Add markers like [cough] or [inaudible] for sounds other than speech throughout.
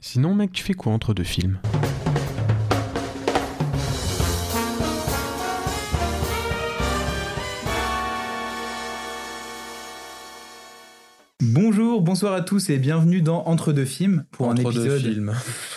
Sinon, mec, tu fais quoi entre deux films? Bonjour, bonsoir à tous et bienvenue dans Entre deux films pour Entre un deux épisode. films.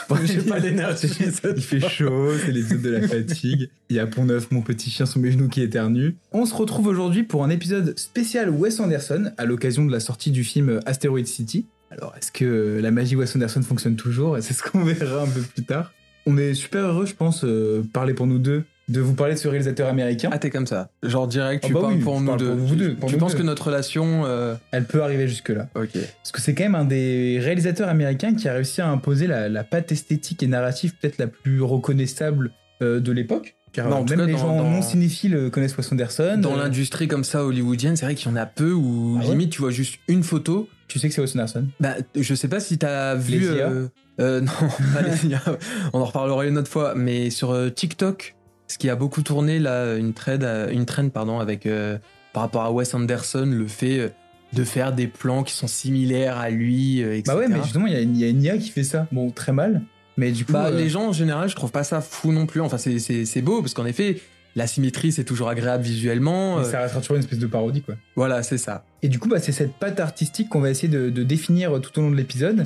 [laughs] J'ai pas d'énergie. [laughs] Il fait chaud, c'est l'épisode de la fatigue. Il y a Pont Neuf, mon petit chien sous mes genoux qui éternue. On se retrouve aujourd'hui pour un épisode spécial Wes Anderson à l'occasion de la sortie du film Asteroid City. Alors, est-ce que la magie Wes Anderson fonctionne toujours? C'est ce qu'on [laughs] verra un peu plus tard. On est super heureux, je pense, euh, parler pour nous deux, de vous parler de ce réalisateur américain. Ah, t'es comme ça. Genre direct, Ah tu bah parles oui, pour nous parle deux. pour vous deux, Tu- pour tu nous penses deux. que notre relation. euh, Elle peut arriver jusque-là. Ok. Parce que c'est quand même un des réalisateurs américains qui a réussi à imposer la, la patte esthétique et narrative peut-être la plus reconnaissable euh, de l'époque. Car Non, même cas, les dans- gens dans- non cinéphiles euh, connaissent Wes Anderson. Dans Euh, l'industrie comme ça hollywoodienne, c'est vrai qu'il y en a peu où Ah ouais limite tu vois juste une photo. Tu sais que c'est Wes Anderson. Bah, je sais pas si t'as vu. Euh, euh, [laughs] non, pas les IA. On en reparlera une autre fois. Mais sur TikTok, ce qui a beaucoup tourné là, une trend, une trend pardon, avec par rapport à Wes Anderson, le fait de faire des plans qui sont similaires à lui, etc. Bah ouais, mais justement, il y, a une- il y a une IA qui fait ça. Bon, très mal. Mais du coup. Bah, euh, les gens en général, je trouve pas ça fou non plus. Enfin, c'est- beau parce qu'en effet, la symétrie c'est toujours agréable visuellement. mais Euh, ça restera toujours une espèce de parodie, quoi. Voilà, c'est ça. Et du coup, bah, c'est cette patte artistique qu'on va essayer de, de définir tout au long de l'épisode.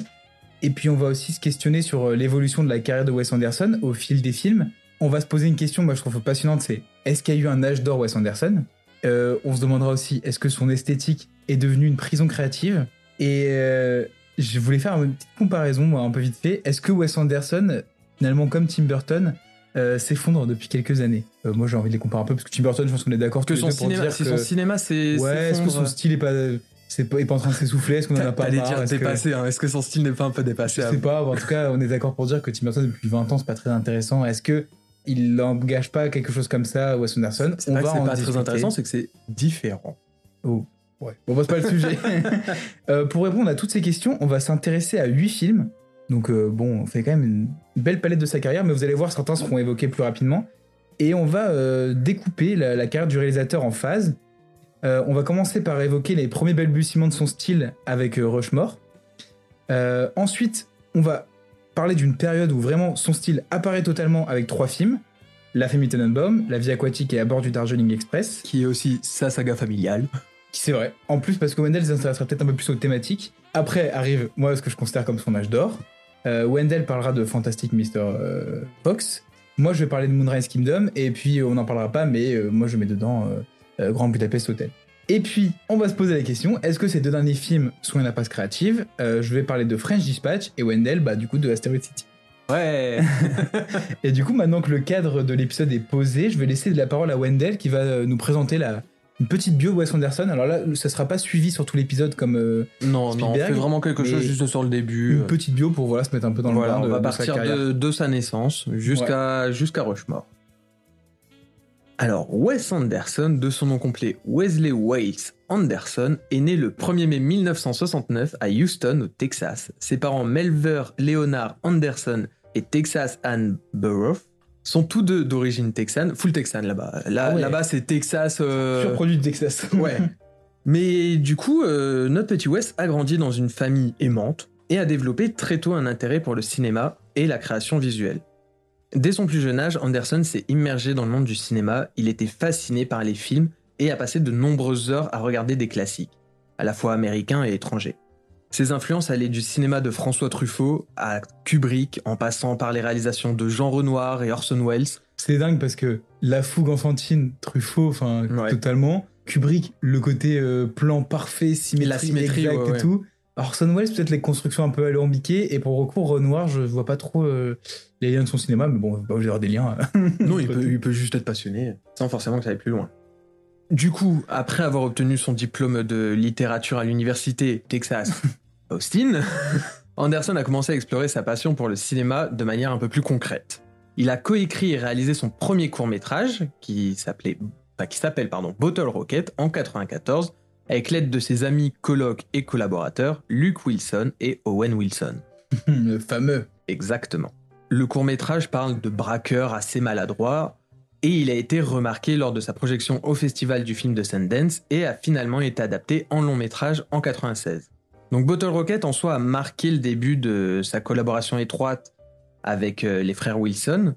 Et puis, on va aussi se questionner sur euh, l'évolution de la carrière de Wes Anderson au fil des films. On va se poser une question, moi je trouve passionnante, c'est est-ce qu'il y a eu un âge d'or Wes Anderson? Euh, On se demandera aussi, est-ce que son esthétique est devenue une prison créative? Et euh, je voulais faire une petite comparaison, moi, un peu vite fait. Est-ce que Wes Anderson, finalement, comme Tim Burton, euh, s'effondre depuis quelques années? Euh, Moi, j'ai envie de les comparer un peu, parce que Tim Burton, je pense qu'on est d'accord Que son cinéma, dire si que- son cinéma c'est Ouais, est-ce que son s'effondre- style est pas, c'est pas, est pas en train de s'essouffler? Est-ce qu'on en a pas marre? dire Est-ce que- dépassé, hein. est-ce que son style n'est pas un peu Je dépassé sais pas, en tout cas, on est d'accord pour dire que Tim Burton, depuis 20 ans, c'est pas très intéressant. Est-ce que il n'engage pas quelque chose comme ça à Wes Anderson? C'est pas que en pas très intéressant, c'est que c'est différent. Oh, ouais. Bon, bah, c'est pas le sujet. [laughs] Euh, pour répondre à toutes ces questions, on va s'intéresser à 8 films. Donc, euh, bon, on fait quand même une belle palette de sa carrière, mais vous allez voir, certains seront évoqués plus rapidement. Et on va euh, découper la, la carrière du réalisateur en phases. On va commencer par évoquer les premiers balbutiements de son style avec Rushmore. Ensuite, on va parler d'une période où vraiment son style apparaît totalement avec trois films. La famille Tenenbaum, La vie aquatique et À bord du Darjeeling Express. Qui est aussi sa saga familiale. C'est vrai. En plus, parce que Wendell s'intéressera peut-être un peu plus aux thématiques. Après arrive, moi, ce que je considère comme son âge d'or. Euh, Wendell parlera de Fantastic Mr. euh, Fox. Moi, je vais parler de Moonrise Kingdom. Et puis, on n'en parlera pas, mais euh, moi, je mets dedans euh, euh, Grand Budapest Hotel. Et puis, on va se poser la question est-ce que ces deux derniers films sont une impasse créative? Euh, Je vais parler de French Dispatch et Wendell, bah, du coup, de Asteroid City. Ouais. [laughs] Et du coup, maintenant que le cadre de l'épisode est posé, je vais laisser la parole à Wendell qui va euh, nous présenter la, une petite bio de Wes Anderson. Alors là, ça sera pas suivi sur tout l'épisode comme euh, non, non, on Spielberg, fait vraiment quelque chose juste sur le début. une petite bio pour voilà, se mettre un peu dans voilà, le bain on de, va de sa partir de, de sa naissance jusqu'à jusqu'à Rushmore. Alors, Wes Anderson, de son nom complet Wesley Wales Anderson, est né le 1er mai 1969 à Houston, au Texas. Ses parents Melver Leonard Anderson et Texas Ann Burrough sont tous deux d'origine texane, full texane là-bas. Là, Ah ouais. Là-bas, c'est Texas. euh, Pur produit de Texas. [laughs] Ouais. Mais du coup, euh, notre petit Wes a grandi dans une famille aimante et a développé très tôt un intérêt pour le cinéma et la création visuelle. Dès son plus jeune âge, Anderson s'est immergé dans le monde du cinéma, il était fasciné par les films et a passé de nombreuses heures à regarder des classiques, à la fois américains et étrangers. Ses influences allaient du cinéma de François Truffaut à Kubrick, en passant par les réalisations de Jean Renoir et Orson Welles. C'est dingue parce que la fougue enfantine, Truffaut, enfin Ouais. totalement. Kubrick, le côté euh, plan parfait, symétrie, La symétrie, exact ouais, et tout. Orson Welles, peut-être les constructions un peu alambiquées. Et pour recours, Renoir, je vois pas trop euh, les liens de son cinéma, mais bon, pas obligé d'avoir des liens. [laughs] Non, il peut, il peut juste être passionné, sans forcément que ça aille plus loin. Du coup, après avoir obtenu son diplôme de littérature à l'université Texas [laughs] Austin, [laughs] Anderson a commencé à explorer sa passion pour le cinéma de manière un peu plus concrète. Il a coécrit et réalisé son premier court-métrage, qui s'appelait, qui s'appelle pardon, Bottle Rocket, en 94, avec l'aide de ses amis, colocs et collaborateurs, Luke Wilson et Owen Wilson. [laughs] le fameux. Exactement. Le court-métrage parle de braqueurs assez maladroits et il a été remarqué lors de sa projection au festival du film de Sundance et a finalement été adapté en long-métrage en 96. Donc Bottle Rocket en soi a marqué le début de sa collaboration étroite avec euh, les frères Wilson.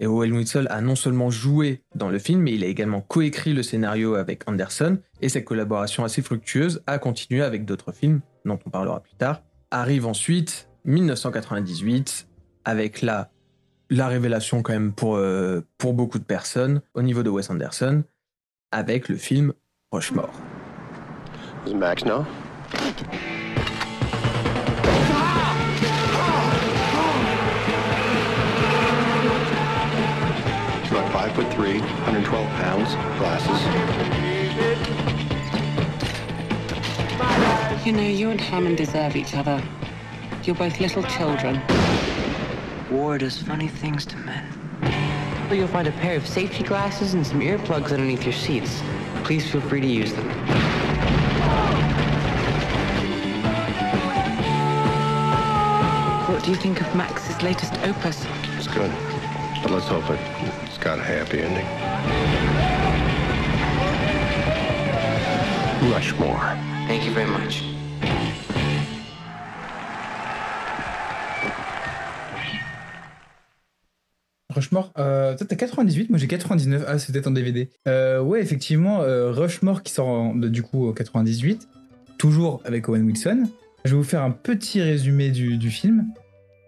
Et Owen Wilson a non seulement joué dans le film, mais il a également coécrit le scénario avec Anderson. Et cette collaboration assez fructueuse a continué avec d'autres films, dont on parlera plus tard. Arrive ensuite 1998, avec la, la révélation quand même pour, euh, pour beaucoup de personnes au niveau de Wes Anderson, avec le film Rushmore. Does Max about five foot three, 112 pounds, glasses. You know, you and Hammond deserve each other. You're both little children. War does funny things to men. You'll find a pair of safety glasses and some earplugs underneath your seats. Please feel free to use them. What do you think of Max's latest opus? It's good, but let's hope it, it's got a happy ending. Rushmore. Thank you very much. Rushmore, euh, toi t'as 98, moi j'ai 99. Ah, c'est peut-être en DVD. Euh, ouais, effectivement, euh, Rushmore qui sort du coup en 98, toujours avec Owen Wilson. Je vais vous faire un petit résumé du, film.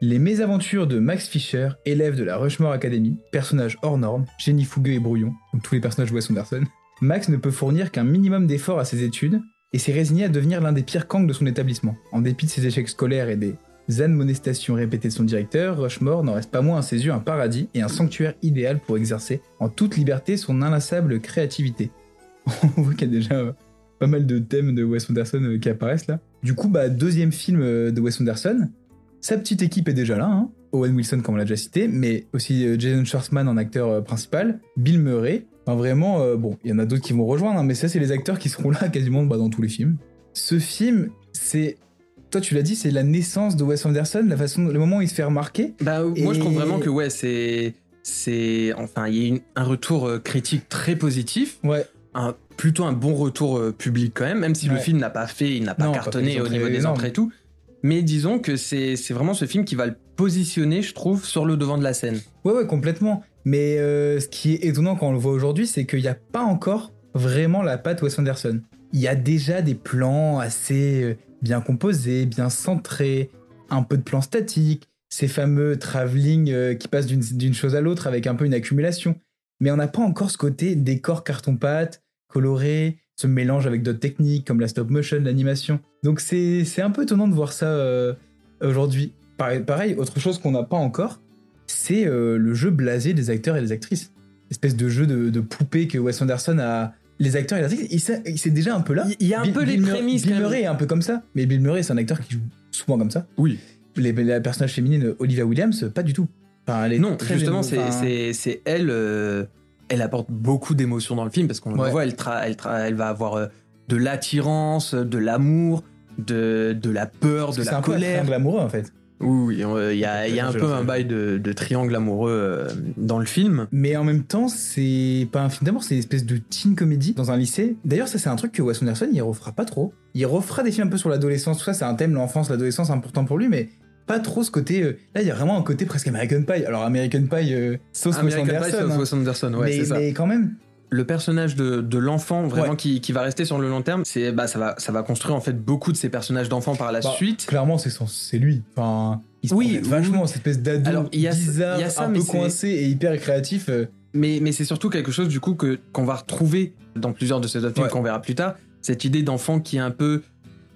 Les mésaventures de Max Fisher, élève de la Rushmore Academy, personnage hors norme, génie fougueux et brouillon, comme tous les personnages Wes Anderson. Max ne peut fournir qu'un minimum d'efforts à ses études et s'est résigné à devenir l'un des pires kangs de son établissement. En dépit de ses échecs scolaires et des admonestations répétées de son directeur, Rushmore n'en reste pas moins à ses yeux un paradis et un sanctuaire idéal pour exercer en toute liberté son inlassable créativité. [laughs] On voit qu'il y a déjà euh, pas mal de thèmes de Wes Anderson euh, qui apparaissent là. Du coup, bah, deuxième film euh, de Wes Anderson. Sa petite équipe est déjà là, hein. Owen Wilson comme on l'a déjà cité, mais aussi Jason Schwartzman en acteur principal, Bill Murray. Enfin vraiment, bon, il y en a d'autres qui vont rejoindre, hein, mais ça c'est les acteurs qui seront là quasiment bah, dans tous les films. Ce film, c'est toi tu l'as dit, c'est la naissance de Wes Anderson, la façon, le moment où il se fait remarquer. Bah, moi, je trouve vraiment que ouais, c'est. C'est. Enfin, il y a une- un retour euh, critique très positif. Ouais. Un, plutôt un bon retour euh, public quand même, même si le film n'a pas fait, il n'a pas Non, cartonné au niveau des entrées et tout. Mais disons que c'est c'est vraiment ce film qui va le positionner, je trouve, sur le devant de la scène. Ouais, ouais, complètement. Mais euh, ce qui est étonnant quand on le voit aujourd'hui, c'est qu'il n'y a pas encore vraiment la patte Wes Anderson. Il y a déjà des plans assez bien composés, bien centrés, un peu de plans statiques, ces fameux travelling euh, qui passent d'une chose à l'autre avec un peu une accumulation. Mais on n'a pas encore ce côté décor carton-pâte, coloré, ce mélange avec d'autres techniques comme la stop motion, l'animation. Donc c'est un peu étonnant de voir ça euh, aujourd'hui. Pareil, pareil, autre chose qu'on n'a pas encore, c'est euh, le jeu blasé des acteurs et des actrices. Espèce de jeu de, de poupée que Wes Anderson a. Les acteurs et les actrices, il sait- il c'est déjà un peu là. Il- y a un Bill- peu les Bill prémices, Bill. Murray est un peu comme ça, mais Bill Murray c'est un acteur qui joue souvent comme ça. Oui. Les, la personnage féminine Olivia Williams, pas du tout. Enfin, elle est Non, très justement, c'est enfin, c'est- c'est elle. euh, elle apporte beaucoup d'émotions dans le film parce qu'on Ouais. le voit, elle, tra- elle, tra- elle va avoir euh, de l'attirance, de l'amour, de, de la peur, parce de c'est la un peu un colère. triangle amoureux en fait. Oui, oui, euh, il y a, y a un peu un bail de, de triangle amoureux euh, dans le film. Mais en même temps, c'est pas un film d'amour, c'est une espèce de teen comédie dans un lycée. D'ailleurs, ça, c'est un truc que Wes Anderson, il refera pas trop. Il refera des films un peu sur l'adolescence, tout ça, c'est un thème, l'enfance, l'adolescence, important pour lui, mais pas trop ce côté. euh, Là, il y a vraiment un côté presque American Pie. Alors, American Pie, euh, sauce Wes American Pie, Anderson. sauf hein. Wes Anderson, ouais, mais, c'est ça. mais quand même, Le personnage de, de l'enfant, vraiment Ouais. qui, qui va rester sur le long terme, c'est bah ça va ça va construire en fait beaucoup de ces personnages d'enfants par la Bah, suite. clairement, c'est c'est lui. Enfin, il se Oui, vachement, oui. cette espèce d'ado bizarre, y a ça, un peu coincé et hyper créatif. euh, Mais, mais c'est surtout quelque chose du coup que qu'on va retrouver dans plusieurs de ces autres films Ouais. qu'on verra plus tard. Cette idée d'enfant qui est un peu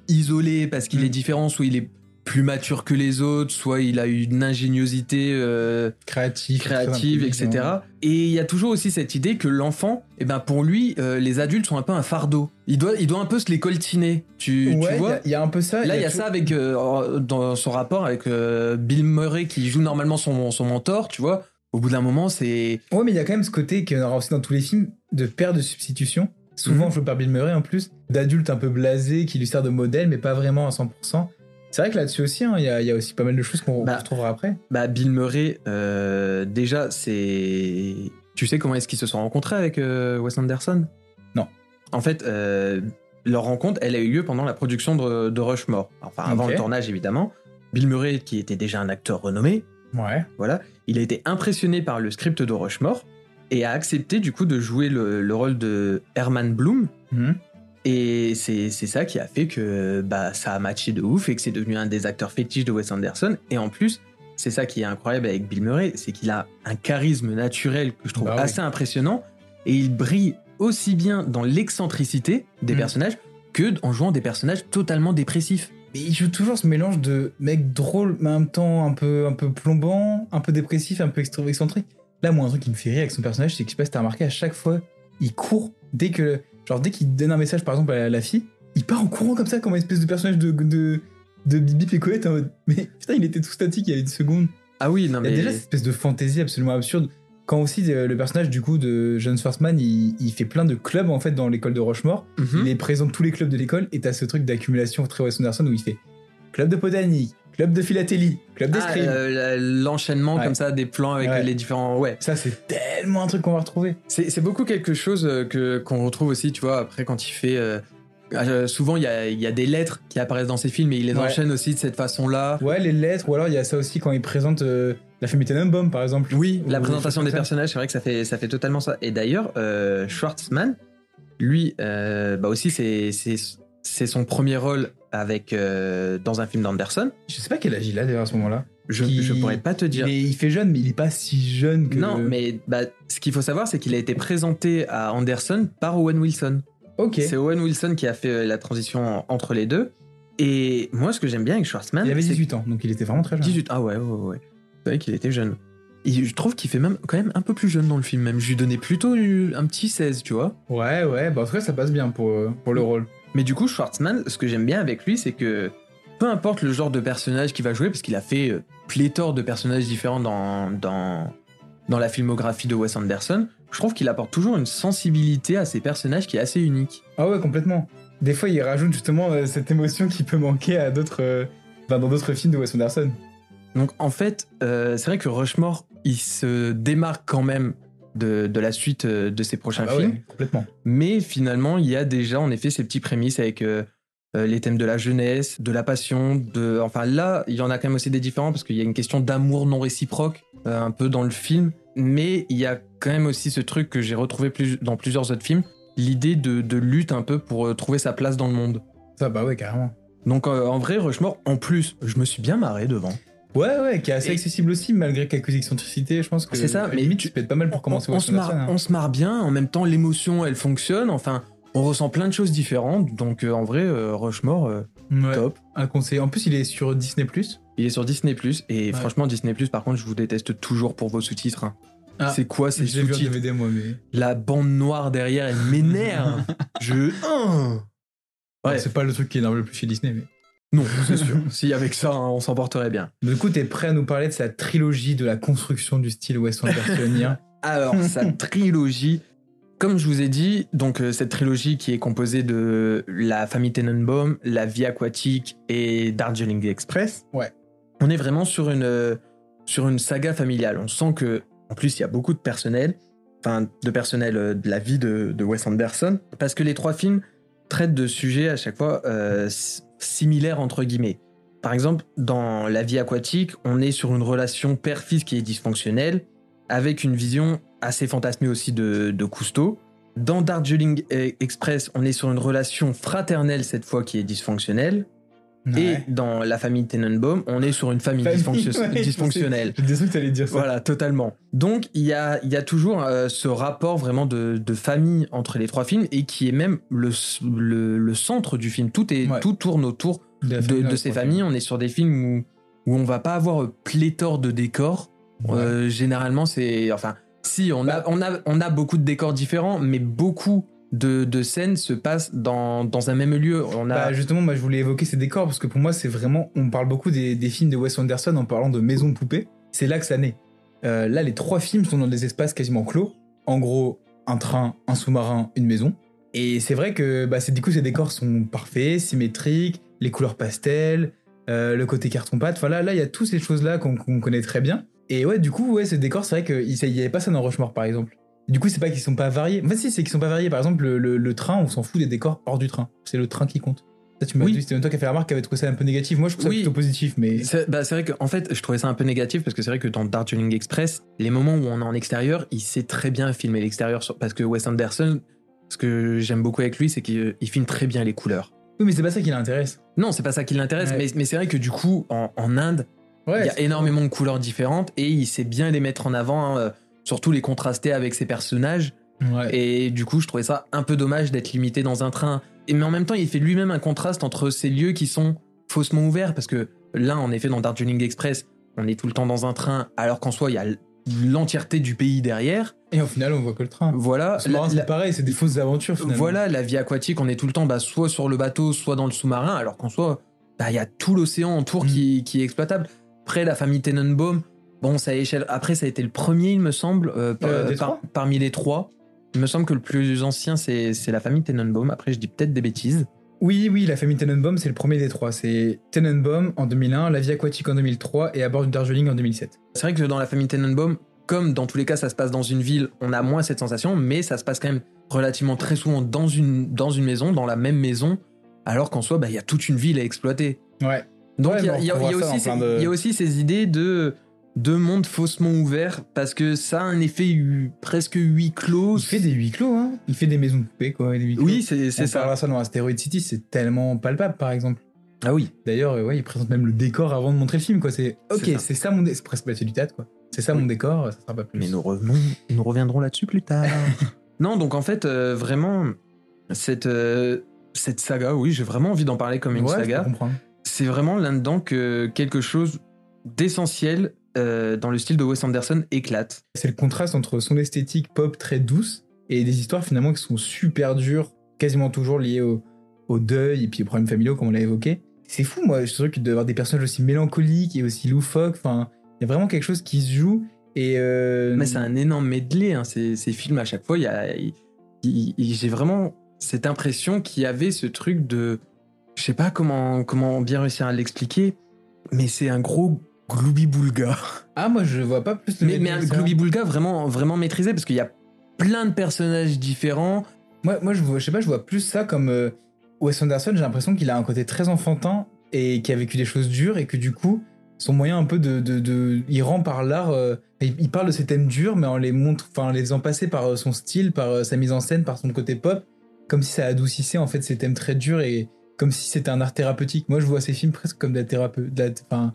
isolé parce qu'il Mm. est différent, soit il est plus mature que les autres, soit il a une ingéniosité euh, créative, très etc. Et il y a toujours aussi cette idée que l'enfant, eh ben pour lui, euh, les adultes sont un peu un fardeau. Il doit, il doit un peu se les coltiner. Tu, Ouais, vois a- il y, a un peu ça. Là, il y a tout- ça avec euh, dans son rapport avec Bill Murray qui joue normalement son, son mentor, tu vois. Au bout d'un moment, c'est Ouais, mais il y a quand même ce côté en aura aussi dans tous les films de père de substitution. Souvent Mhm. joué par Bill Murray en plus, d'adulte un peu blasé qui lui sert de modèle, mais pas vraiment à 100%. C'est vrai que là-dessus aussi, hein, il y, a, il y a aussi pas mal de choses qu'on Bah, retrouvera après. Bah, Bill Murray, euh, déjà, c'est. Tu sais comment est-ce qu'ils se sont rencontrés avec euh, Wes Anderson? Non. En fait, euh, leur rencontre, elle a eu lieu pendant la production de, de Rushmore. Enfin, avant le tournage, évidemment. Bill Murray, qui était déjà un acteur renommé, Ouais. voilà, il a été impressionné par le script de Rushmore et a accepté du coup de jouer le, le rôle de Herman Bloom. Mhm. Et c'est ça qui a fait que bah, ça a matché de ouf et que c'est devenu un des acteurs fétiches de Wes Anderson. Et en plus, c'est ça qui est incroyable avec Bill Murray, c'est qu'il a un charisme naturel que je trouve Bah oui. assez impressionnant et il brille aussi bien dans l'excentricité des Mhm. personnages que en jouant des personnages totalement dépressifs. Mais il joue toujours ce mélange de mec drôle, mais en même temps un peu, un peu plombant, un peu dépressif, un peu excentrique. Là, moi, un truc qui me fait rire avec son personnage, c'est que je sais pas si t'as remarqué, à chaque fois, il court dès que. Genre, dès qu'il donne un message, par exemple, à la fille, il part en courant comme ça, comme une espèce de personnage de. de de Bibi en mode. Mais putain, il était tout statique il y a une seconde. Ah oui, non Il y a mais déjà cette espèce de fantaisie absolument absurde. Quand aussi euh, le personnage du coup de John Swartzman, il, il fait plein de clubs en fait dans l'école de Rochemore. Mhm. Il est présent de tous les clubs de l'école et t'as ce truc d'accumulation très Wes Anderson où il fait club de botanique, club de philatélie, club Ah, d'escrime. euh, l'enchaînement Ouais. comme ça des plans avec Ouais. les différents ouais Ça c'est tellement un truc qu'on va retrouver. C'est beaucoup quelque chose euh, que qu'on retrouve aussi, tu vois, après quand il fait... euh, euh, souvent, il y y a des lettres qui apparaissent dans ses films et il les Ouais. enchaîne aussi de cette façon-là. Ouais, les lettres, ou alors il y a ça aussi quand il présente la famille Tenenbaum par exemple. Oui, Ou la présentation des personnages, c'est vrai que ça fait, ça fait totalement ça. Et d'ailleurs, Schwartzman, lui, bah aussi, c'est c'est- son premier rôle avec, euh, dans un film d'Anderson. Je sais pas quel âge il a d'ailleurs à ce moment-là. Je, Qui- je pourrais pas te dire. Est- il fait jeune, mais il est pas si jeune que. Non, mais bah, ce qu'il faut savoir, c'est qu'il a été présenté à Anderson par Owen Wilson. Ok. C'est Owen Wilson qui a fait euh, la transition entre les deux. Et moi, ce que j'aime bien avec Schwartzman, Il avait c'est 18 ans, donc il était vraiment très jeune. 18. Ah ouais, ouais, ouais. C'est vrai qu'il était jeune. Et je trouve qu'il fait même quand même un peu plus jeune dans le film. Même, je lui donnais plutôt un petit 16, tu vois. Ouais, ouais, bah en tout cas ça passe bien pour, euh, pour le rôle. Mais du coup, Schwartzman, ce que j'aime bien avec lui, c'est que peu importe le genre de personnage qu'il va jouer, parce qu'il a fait euh, pléthore de personnages différents dans, dans, dans la filmographie de Wes Anderson, je trouve qu'il apporte toujours une sensibilité à ses personnages qui est assez unique. Ah ouais, complètement. Des fois, il rajoute justement euh, cette émotion qui peut manquer à d'autres, euh, enfin, dans d'autres films de Wes Anderson. Donc en fait, euh, c'est vrai que Rushmore, il se démarque quand même de, de la suite euh, de ses prochains Ah bah films. ouais, complètement. Mais finalement, il y a déjà en effet ces petits prémices avec euh, euh, les thèmes de la jeunesse, de la passion, de. Enfin là, il y en a quand même aussi des différents parce qu'il y a une question d'amour non réciproque euh, un peu dans le film. Mais il y a quand même aussi ce truc que j'ai retrouvé plus, dans plusieurs autres films, l'idée de, de lutte un peu pour trouver sa place dans le monde. Ça, bah ouais, carrément. Donc euh, en vrai, Rushmore, en plus, je me suis bien marré devant. Ouais, ouais, qui est assez Et- accessible aussi, malgré quelques excentricités. Je pense que C'est ça, mais limite, tu- être pas mal pour commencer on, on se marre, hein. on se marre bien, en même temps l'émotion elle fonctionne, enfin on ressent plein de choses différentes, donc euh, en vrai euh, Rushmore euh, Ouais, top. un conseil. En plus, il est sur Disney+. Il est sur Disney et Ouais. franchement Disney par contre je vous déteste toujours pour vos sous-titres. hein. Ah, c'est quoi ces sous-titres mais... La bande noire derrière elle m'énerve. [laughs] je Hein Ouais. C'est pas le truc qui énerve le plus chez Disney, mais... non c'est sûr. [laughs] si avec ça hein, on s'en porterait bien. Du coup, t'es prêt à nous parler de sa trilogie de la construction du style Wes Andersonien [laughs] Alors, sa trilogie, comme je vous ai dit, donc euh, cette trilogie qui est composée de la famille Tenenbaum, la vie aquatique et Darjeeling Express. Ouais. On est vraiment sur une, euh, sur une saga familiale. On sent que, en plus, il y a beaucoup de personnel, enfin, de personnel euh, de la vie de, de Wes Anderson, parce que les trois films traitent de sujets à chaque fois similaires, entre guillemets. Par exemple, dans La vie aquatique, on est sur une relation père-fils qui est dysfonctionnelle, avec une vision assez fantasmée aussi de, de Cousteau. Dans Darjeeling Express, on est sur une relation fraternelle cette fois qui est dysfonctionnelle. Et dans la famille Tenenbaum, on est sur une famille, Famille, dysfonction- ouais, dysfonctionnelle. J'ai que t'allais dire ça. Voilà, totalement. Donc, il y a, il y a toujours euh, ce rapport vraiment de, de famille entre les trois films et qui est même le, le, le centre du film. Tout, est, Ouais. tout tourne autour de, ces familles. On est sur des films où, où on va pas avoir euh, pléthore de décors. Euh, généralement, c'est. Enfin, si, on, Bah- a, on, a, on a beaucoup de décors différents, mais beaucoup de, scènes se passent dans, dans un même lieu. On a. Bah, justement, moi je voulais évoquer ces décors parce que pour moi, c'est vraiment. On parle beaucoup des, des films de Wes Anderson en parlant de maisons de poupées. C'est là que ça naît. Euh, là, les trois films sont dans des espaces quasiment clos. En gros, un train, un sous-marin, une maison. Et c'est vrai que bah, du coup, ces décors sont parfaits, symétriques, les couleurs pastel, euh, le côté carton-pâte. Enfin là, il y a toutes ces choses-là qu'on connaît très bien. Et ouais, du coup, ouais, ces décors, c'est vrai qu'il n'y avait pas ça dans Rushmore, par exemple. Du coup, c'est pas qu'ils sont pas variés. En fait, si, c'est qu'ils sont pas variés. Par exemple, le, le- le train, on s'en fout des décors hors du train. C'est le train qui compte. Ça, tu m'as Oui. dit, c'était toi qui a fait la remarque qui avait trouvé ça un peu négatif. Moi, je trouve ça Oui. plutôt positif, mais. C'est bah, vrai qu'en fait, je trouvais ça un peu négatif parce que c'est vrai que dans Darjeeling Express, les moments où on est en extérieur, il sait très bien filmer l'extérieur parce que Wes Anderson, ce que j'aime beaucoup avec lui, c'est qu'il il filme très bien les couleurs. Oui, mais c'est pas ça qui l'intéresse. Non, c'est pas ça qui l'intéresse, Ouais. mais, mais c'est vrai que du coup, en, en Inde, Ouais. il y a énormément de couleurs différentes et il sait bien les mettre en avant, hein, euh, surtout les contraster avec ses personnages. Ouais. Et du coup, je trouvais ça un peu dommage d'être limité dans un train. Et, mais en même temps, il fait lui-même un contraste entre ces lieux qui sont faussement ouverts, parce que là, en effet, dans Darjeeling Express, on est tout le temps dans un train, alors qu'en soi, il y a l'entièreté du pays derrière. Et au final, on voit que le train. Voilà. C'est la- pareil, c'est des fausses aventures finalement. voilà, la vie aquatique, on est tout le temps bah, soit sur le bateau, soit dans le sous-marin, alors qu'en soi, bah, il y a tout l'océan autour Mm. qui, qui est exploitable. Après, la famille Tenenbaum, bon, ça échelle. Après, ça a été le premier, il me semble, euh, par- Euh, par- parmi les trois. Il me semble que le plus ancien, c'est la famille Tenenbaum. Après, je dis peut-être des bêtises. Oui, oui, la famille Tenenbaum, c'est le premier des trois. C'est Tenenbaum en 2001, La vie aquatique en 2003 et À bord du Darjeeling en 2007. C'est vrai que dans la famille Tenenbaum, comme dans tous les cas, ça se passe dans une ville, on a moins cette sensation, mais ça se passe quand même relativement très souvent dans une, dans une maison, dans la même maison, alors qu'en soi, bah, il y a toute une ville à exploiter. Ouais. Donc Ouais, y, y y de- il y a aussi ces idées de, de monde faussement ouvert, parce que ça a un effet presque huis clos. Il fait des huis clos, hein. Il fait des maisons de poupées, quoi. et Des huis clos. Oui, c'est ça. parlera ça dans Asteroid City, c'est tellement palpable, par exemple. Ah oui. D'ailleurs, ouais, il présente même le décor avant de montrer le film, quoi. C'est ok, C'est ça. c'est ça mon dé- c'est presque du théâtre, quoi. C'est ça mon décor, ça sera pas plus. Mais nous revenons, nous reviendrons là-dessus plus tard. [laughs] non, donc en fait, euh, vraiment, cette, euh, cette saga, oui, j'ai vraiment envie d'en parler comme une Ouais, saga. C'est vraiment là-dedans que quelque chose d'essentiel euh, dans le style de Wes Anderson éclate. C'est le contraste entre son esthétique pop très douce et des histoires finalement qui sont super dures, quasiment toujours liées au, au deuil et puis aux problèmes familiaux, comme on l'a évoqué. C'est fou, moi, je trouve qu'il doit y avoir des personnages aussi mélancoliques et aussi loufoques. Enfin, il y a vraiment quelque chose qui se joue. Et euh, Mais c'est un énorme medley, hein, ces, ces films à chaque fois. J'ai vraiment cette impression qu'il y avait ce truc de, je sais pas comment comment bien réussir à l'expliquer, mais c'est un gros gloubi-boulga. Ah, moi, je vois pas plus le Mais, mais un gloubi-boulga vraiment vraiment maîtrisé parce qu'il y a plein de personnages différents. Moi, moi je, vois, je sais pas, je vois plus ça comme euh, Wes Anderson. J'ai l'impression qu'il a un côté très enfantin et qui a vécu des choses dures et que du coup, son moyen un peu de. de, de- il rend par l'art. euh, il, parle de ces thèmes durs, mais en les montre, enfin, en les faisant passer par euh, son style, par euh, sa mise en scène, par son côté pop, comme si ça adoucissait en fait ces thèmes très durs et comme si c'était un art thérapeutique. Moi, je vois ces films presque comme de la thérapie. de la- Enfin,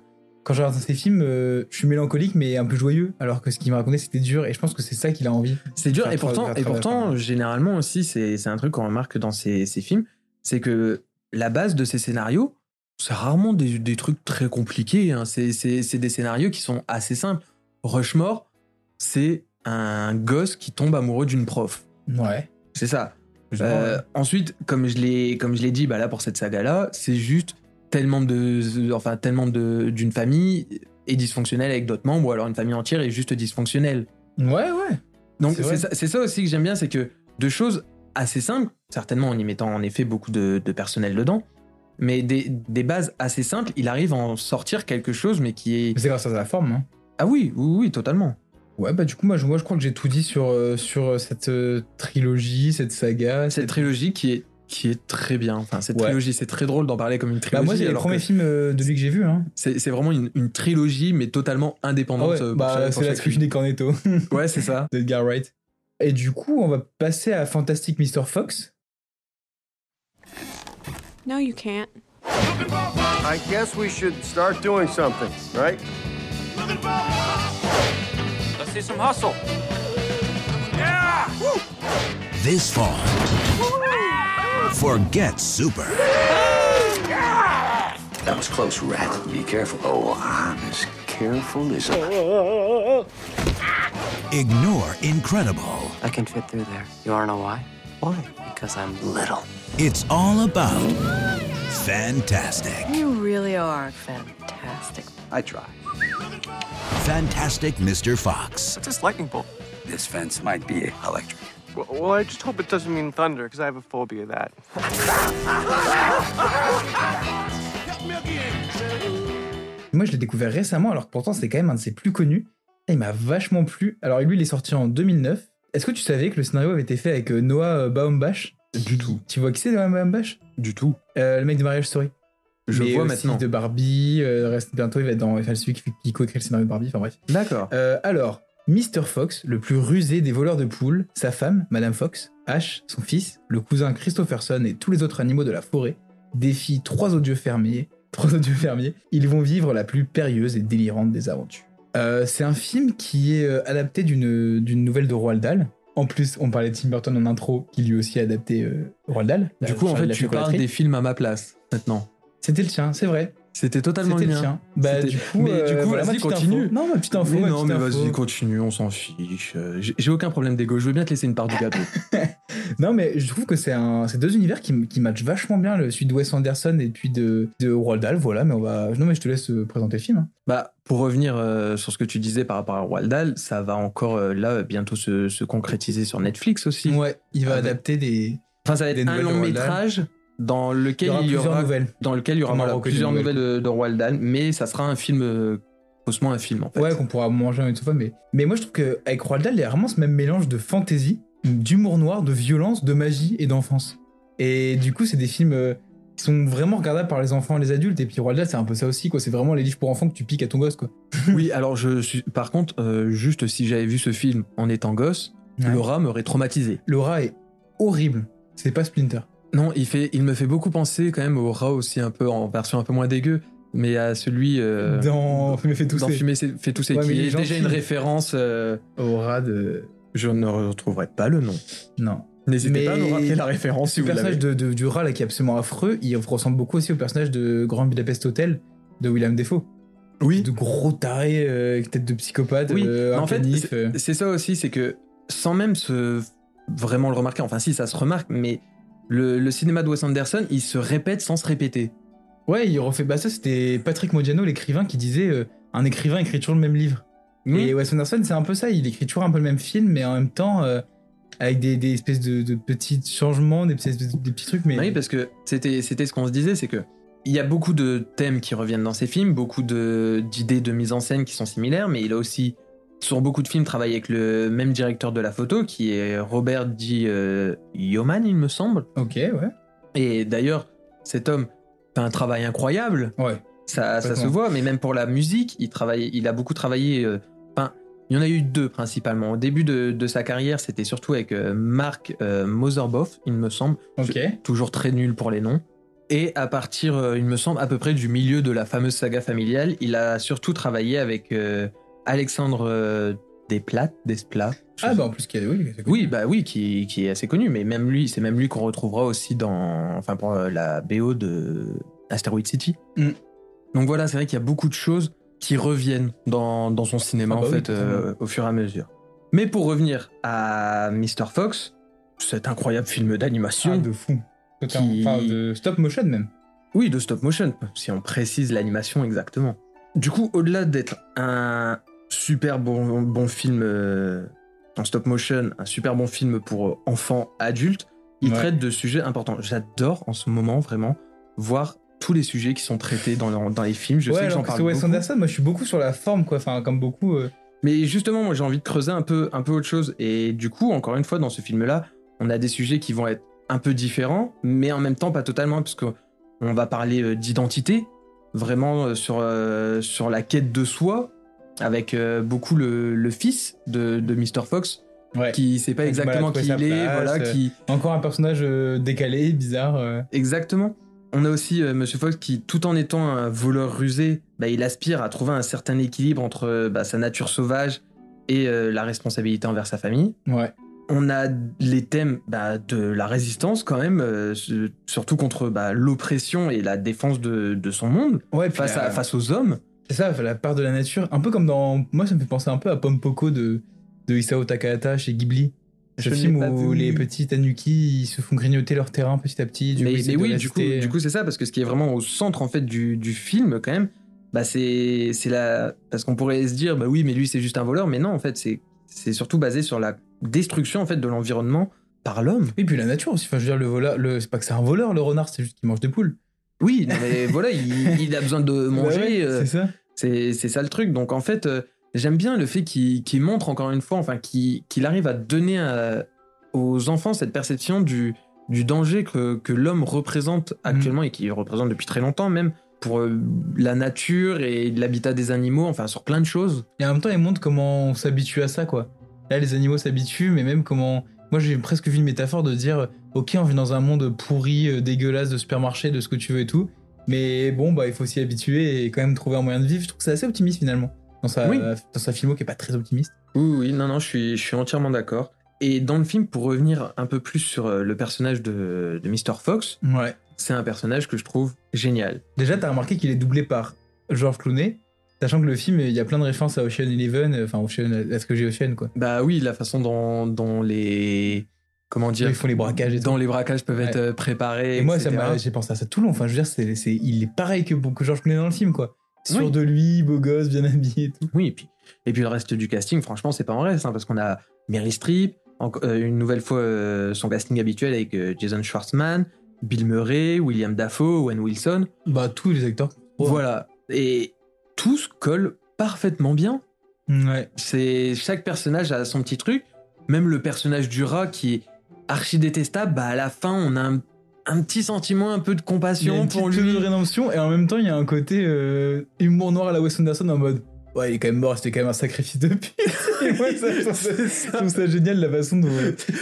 quand je regarde ces films, euh, je suis mélancolique mais un peu joyeux, alors que ce qu'il m'a raconté c'était dur et je pense que c'est ça qu'il a envie. C'est dur Faire et pourtant et pourtant généralement aussi c'est c'est un truc qu'on remarque dans ces, ces films, c'est que la base de ces scénarios c'est rarement des, des trucs très compliqués. hein. C'est c'est- c'est des scénarios qui sont assez simples. Rushmore, c'est un gosse qui tombe amoureux d'une prof. Ouais. C'est ça. Euh. Ensuite, comme je l'ai comme je l'ai dit, bah là pour cette saga là, c'est juste tellement de enfin tellement de d'une famille est dysfonctionnelle avec d'autres membres ou alors une famille entière est juste dysfonctionnelle. Ouais, ouais. Donc C'est ça, ça aussi que j'aime bien, c'est que de choses assez simples, certainement en y mettant en effet beaucoup de, de personnel dedans, mais des, des bases assez simples, il arrive à en sortir quelque chose, mais qui est c'est grâce à la forme. Hein. ah oui oui oui totalement. Ouais, bah du coup, moi je, moi, je crois que j'ai tout dit sur, euh, sur cette euh, trilogie, cette saga. Cette trilogie qui est qui est très bien. Enfin cette Ouais. trilogie, c'est très drôle d'en parler comme une Bah, trilogie. moi, c'est premiers que films euh, de lui que j'ai vus. Hein. C'est vraiment une, une trilogie, mais totalement Ah indépendante. ouais, euh, bah, c'est la trilogie film. des Cornetto [laughs] Ouais c'est ça. d'Edgar Wright. Et du coup, on va passer à Fantastic Mr. Fox. No, you can't. I guess we should start doing something, right? Let's see some hustle. This fall. Forget Super. That was close, rat. Be careful. Oh, I'm as careful as a... Ignore Incredible. I can fit through there. You wanna know why? Why? Because I'm little. It's all about fantastic. You really are fantastic. I try. Fantastic Mr. Fox. What's this lightning bolt? This fence might be electric. Well, well, I just hope it doesn't mean thunder, because I have a phobia of that. Moi, je l'ai découvert récemment, alors que pourtant, c'est quand même un de ses plus connus. Et il m'a vachement plu. Alors, lui, il est sorti en 2009. Est-ce que tu savais que le scénario avait été fait avec euh, Noah euh, Baumbach? Du tout. Tu vois qui c'est Noah Baumbach? Du tout. Euh, Le mec de Marriage Story. Je Mais vois aussi maintenant. de Barbie. euh, reste bientôt, il va être dans. Enfin, celui qui, qui co-écrit le scénario de Barbie. Enfin bref. D'accord. Euh, alors, Mr. Fox, le plus rusé des voleurs de poules, sa femme, Madame Fox, Ash, son fils, le cousin Christopherson et tous les autres animaux de la forêt défient trois odieux fermiers. [laughs] Trois odieux fermiers. Ils vont vivre la plus périlleuse et délirante des aventures. Euh, c'est un film qui est euh, adapté d'une d'une nouvelle de Roald Dahl. En plus, on parlait de Tim Burton en intro, qui lui aussi a adapté euh, Roald Dahl. Du coup, en fait, tu parles des films à ma place maintenant. C'était le tien, c'est vrai. C'était totalement le mien. tien. Bah, du coup, mais du euh, coup, voilà, continue. Non, ma petite info. Mais non, mais vas-y, continue, on s'en fiche. Euh, J'ai aucun problème d'ego, je veux bien te laisser une part du gâteau. [laughs] Non, mais je trouve que c'est un, deux univers qui, qui matchent vachement bien, le celui de Wes Anderson et puis de, de Roald Dahl. Voilà, mais on va. Non, mais je te laisse euh, présenter le film. hein. bah, pour revenir euh, sur ce que tu disais par rapport à Roald Dahl, ça va encore euh, là bientôt se, se concrétiser sur Netflix aussi. Ouais, il va Ah, adapter des. Enfin, ça va Des être un long métrage dans Il lequel y aura il y aura, dans lequel il y plusieurs nouvelles nouvelles. de, de Roald Dahl, mais ça sera un film, euh, faussement un film en fait. Ouais, qu'on pourra manger une fois. Mais, mais moi, je trouve qu'avec Roald Dahl, il y a vraiment ce même mélange de fantasy, d'humour noir, de violence, de magie et d'enfance. Et du coup, c'est des films euh, qui sont vraiment regardables par les enfants et les adultes. Et puis Roald Dahl, c'est un peu ça aussi, quoi. C'est vraiment les livres pour enfants que tu piques à ton gosse, quoi. [laughs] Oui, alors je suis. Par contre, euh, juste si j'avais vu ce film en étant gosse, Ouais. Laura m'aurait traumatisé. Rat est horrible. C'est pas Splinter. Non, il fait, il me fait beaucoup penser quand même au rat aussi un peu en version un peu moins dégueu, mais à celui euh, Dans Fumer fait tousser. dans Fumer fait tousser, Ouais, mais qui est déjà une référence. euh, Au rat de. je ne retrouverai pas le nom. Non. N'hésitez Mais pas à nous rappeler la référence si Le vous l'avez. personnage de, de- du rat là, qui est absolument affreux, il ressemble beaucoup aussi au personnage de Grand Budapest Hotel de William Defoe. Oui, De gros taré, euh, tête de psychopathe, Oui, euh, en fait, c'est- euh. c'est ça aussi, c'est que sans même se vraiment le remarquer, enfin si ça se remarque, mais le, le cinéma de Wes Anderson, il se répète sans se répéter. Ouais, il refait. Bah, ça, c'était Patrick Modiano, l'écrivain, qui disait euh, un écrivain écrit toujours le même livre. Et Wes Anderson, c'est un peu ça. Il écrit toujours un peu le même film, mais en même temps, euh, avec des, des espèces de, de petits changements, des, espèces de- des petits trucs. Mais Oui, parce que c'était c'était ce qu'on se disait, c'est que il y a beaucoup de thèmes qui reviennent dans ces films, beaucoup de d'idées de mise en scène qui sont similaires, mais il a aussi sur beaucoup de films travaillé avec le même directeur de la photo, qui est Robert D. euh, Yeoman, il me semble. ok, ouais. Et d'ailleurs, cet homme fait un travail incroyable. Ouais. Ça, ça se voit, mais même pour la musique, il, travaille, il a beaucoup travaillé. euh, Enfin, il y en a eu deux principalement. Au début de, de sa carrière, c'était surtout avec euh, Mark euh, Moserboff, il me semble. Ok. Toujours très nul pour les noms. Et à partir, euh, il me semble, à peu près du milieu de la fameuse saga familiale, il a surtout travaillé avec Alexandre euh, Desplat. Desplat Ah, bah en plus, a- oui, oui, bah oui, qui, qui est assez connu, mais même lui, c'est même lui qu'on retrouvera aussi dans, enfin pour euh, la BO de Asteroid City. Mm. Donc voilà, c'est vrai qu'il y a beaucoup de choses qui reviennent dans, dans son cinéma Ah bah en oui, fait euh, au fur et à mesure. Mais pour revenir à Mr. Fox, cet incroyable film d'animation, Ah, de fou. Qui- Enfin, de stop motion même. oui, de stop motion, si on précise l'animation exactement. Du coup, au-delà d'être un super bon, bon film euh, en stop motion, un super bon film pour euh, enfants, adultes, il Ouais. traite de sujets importants. J'adore en ce moment vraiment voir tous les sujets qui sont traités dans, dans les films. Je ouais, sais que j'en que parle Wes. Anderson, moi je suis beaucoup sur la forme, quoi. Enfin, comme beaucoup. euh, Mais justement, moi j'ai envie de creuser un peu, un peu autre chose. Et du coup, encore une fois, dans ce film-là, on a des sujets qui vont être un peu différents, mais en même temps pas totalement, parce qu'on va parler d'identité, vraiment sur, euh, sur la quête de soi, avec euh, beaucoup le, le fils de, de Mr. Fox, Ouais. qui sait pas exactement qui il est, voilà, euh, qui... Encore un personnage euh, décalé, bizarre. Exactement. On a aussi euh, Monsieur Fox qui, tout en étant un voleur rusé, bah, il aspire à trouver un certain équilibre entre euh, bah, sa nature sauvage et euh, la responsabilité envers sa famille. Ouais. On a les thèmes bah, de la résistance quand même, su- surtout contre bah, l'oppression et la défense de, de son monde Ouais, à, face aux hommes. C'est ça, la part de la nature. Un peu comme dans. Moi, ça me fait penser un peu à Pompoko de, de Isao Takahata chez Ghibli. Ce Je film où les petits tanuki ils se font grignoter leur terrain petit à petit. Du mais coup, oui, du coup, du coup c'est ça, parce que ce qui est vraiment au centre en fait du, du film quand même, bah, c'est c'est la... Parce qu'on pourrait se dire, bah oui, mais lui c'est juste un voleur, mais non, en fait, c'est c'est surtout basé sur la destruction en fait de l'environnement par l'homme. Et puis la nature aussi. Enfin, je veux dire, le voleur, le... c'est pas que c'est un voleur, le renard, c'est juste qu'il mange des poules. Oui, non, mais voilà, il, il a besoin de [laughs] Bah manger. ouais, euh, c'est ça. C'est ça le truc. Donc en fait, euh, j'aime bien le fait qu'il montre encore une fois, enfin, qu'il arrive à donner à- aux enfants cette perception du, du danger que, que l'homme représente actuellement et qu'il représente depuis très longtemps même pour euh, la nature et l'habitat des animaux, enfin, sur plein de choses. Et en même temps, il montre comment on s'habitue à ça, quoi. Là, les animaux s'habituent, mais même comment. Moi, j'ai presque vu une métaphore de dire Ok, on vit dans un monde pourri, euh, dégueulasse de supermarché, de ce que tu veux et tout. Mais bon, bah, il faut s'y habituer et quand même trouver un moyen de vivre. Je trouve que c'est assez optimiste finalement. Dans sa, Oui. dans sa filmo qui est pas très optimiste. Oui, oui, non, non, je suis, je suis entièrement d'accord. Et dans le film, pour revenir un peu plus sur euh, le personnage de, de Mr. Fox, Ouais. c'est un personnage que je trouve génial. Déjà, t'as remarqué qu'il est doublé par George Clooney, sachant que le film, il y a plein de références à Ocean Eleven, euh, enfin, Ocean, à ce que j'ai Ocean, quoi. Bah oui, la façon dont, dont les. Comment dire Ils font les braquages et tout. les braquages peuvent être Ouais. euh, préparés. Et moi, etc. j'ai pensé à ça tout le long. Enfin, je veux dire, c'est, c'est- il est pareil que, que George Clooney dans le film, quoi. Sûr Oui. de lui, beau gosse, bien habillé et tout. Oui, et puis, et puis le reste du casting, franchement, c'est pas en reste, hein, parce qu'on a Mary Streep, en- euh, une nouvelle fois euh, son casting habituel avec euh, Jason Schwartzman, Bill Murray, William Dafoe, Owen Wilson. Bah, tous les acteurs. Voilà. Et tous collent parfaitement bien. Ouais. C'est chaque personnage a son petit truc. Même le personnage du rat qui est archi détestable, bah à la fin on a un, un petit sentiment, un peu de Il y a compassion une pour lui. de rédemption et en même temps, il y a un côté euh, humour noir à la Wes Anderson en mode. Ouais, il est quand même mort, c'était quand même un sacrifice de moi, [laughs] ça, je trouve ça, je trouve ça génial la façon dont.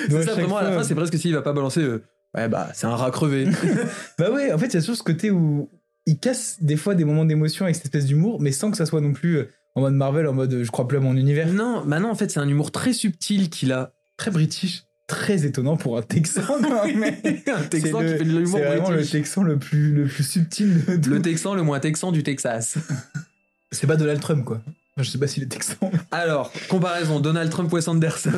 C'est ça vraiment à la fin, c'est presque s'il va pas balancer. euh, ouais bah c'est un rat crevé. [laughs] Bah ouais, en fait, il y a toujours ce côté où il casse des fois des moments d'émotion avec cette espèce d'humour, mais sans que ça soit non plus euh, en mode Marvel, en mode je crois plus à mon univers. non, bah non en fait c'est un humour très subtil qu'il a. Très british, très étonnant pour un Texan. [laughs] mais un Texan qui le- fait de l'humour C'est vraiment le. Texan le plus, le plus subtil de tout. Le Texan le moins Texan du Texas. [laughs] C'est pas Donald Trump, quoi. Je sais pas s'il est Texan. Alors, comparaison, Donald Trump Wes Anderson.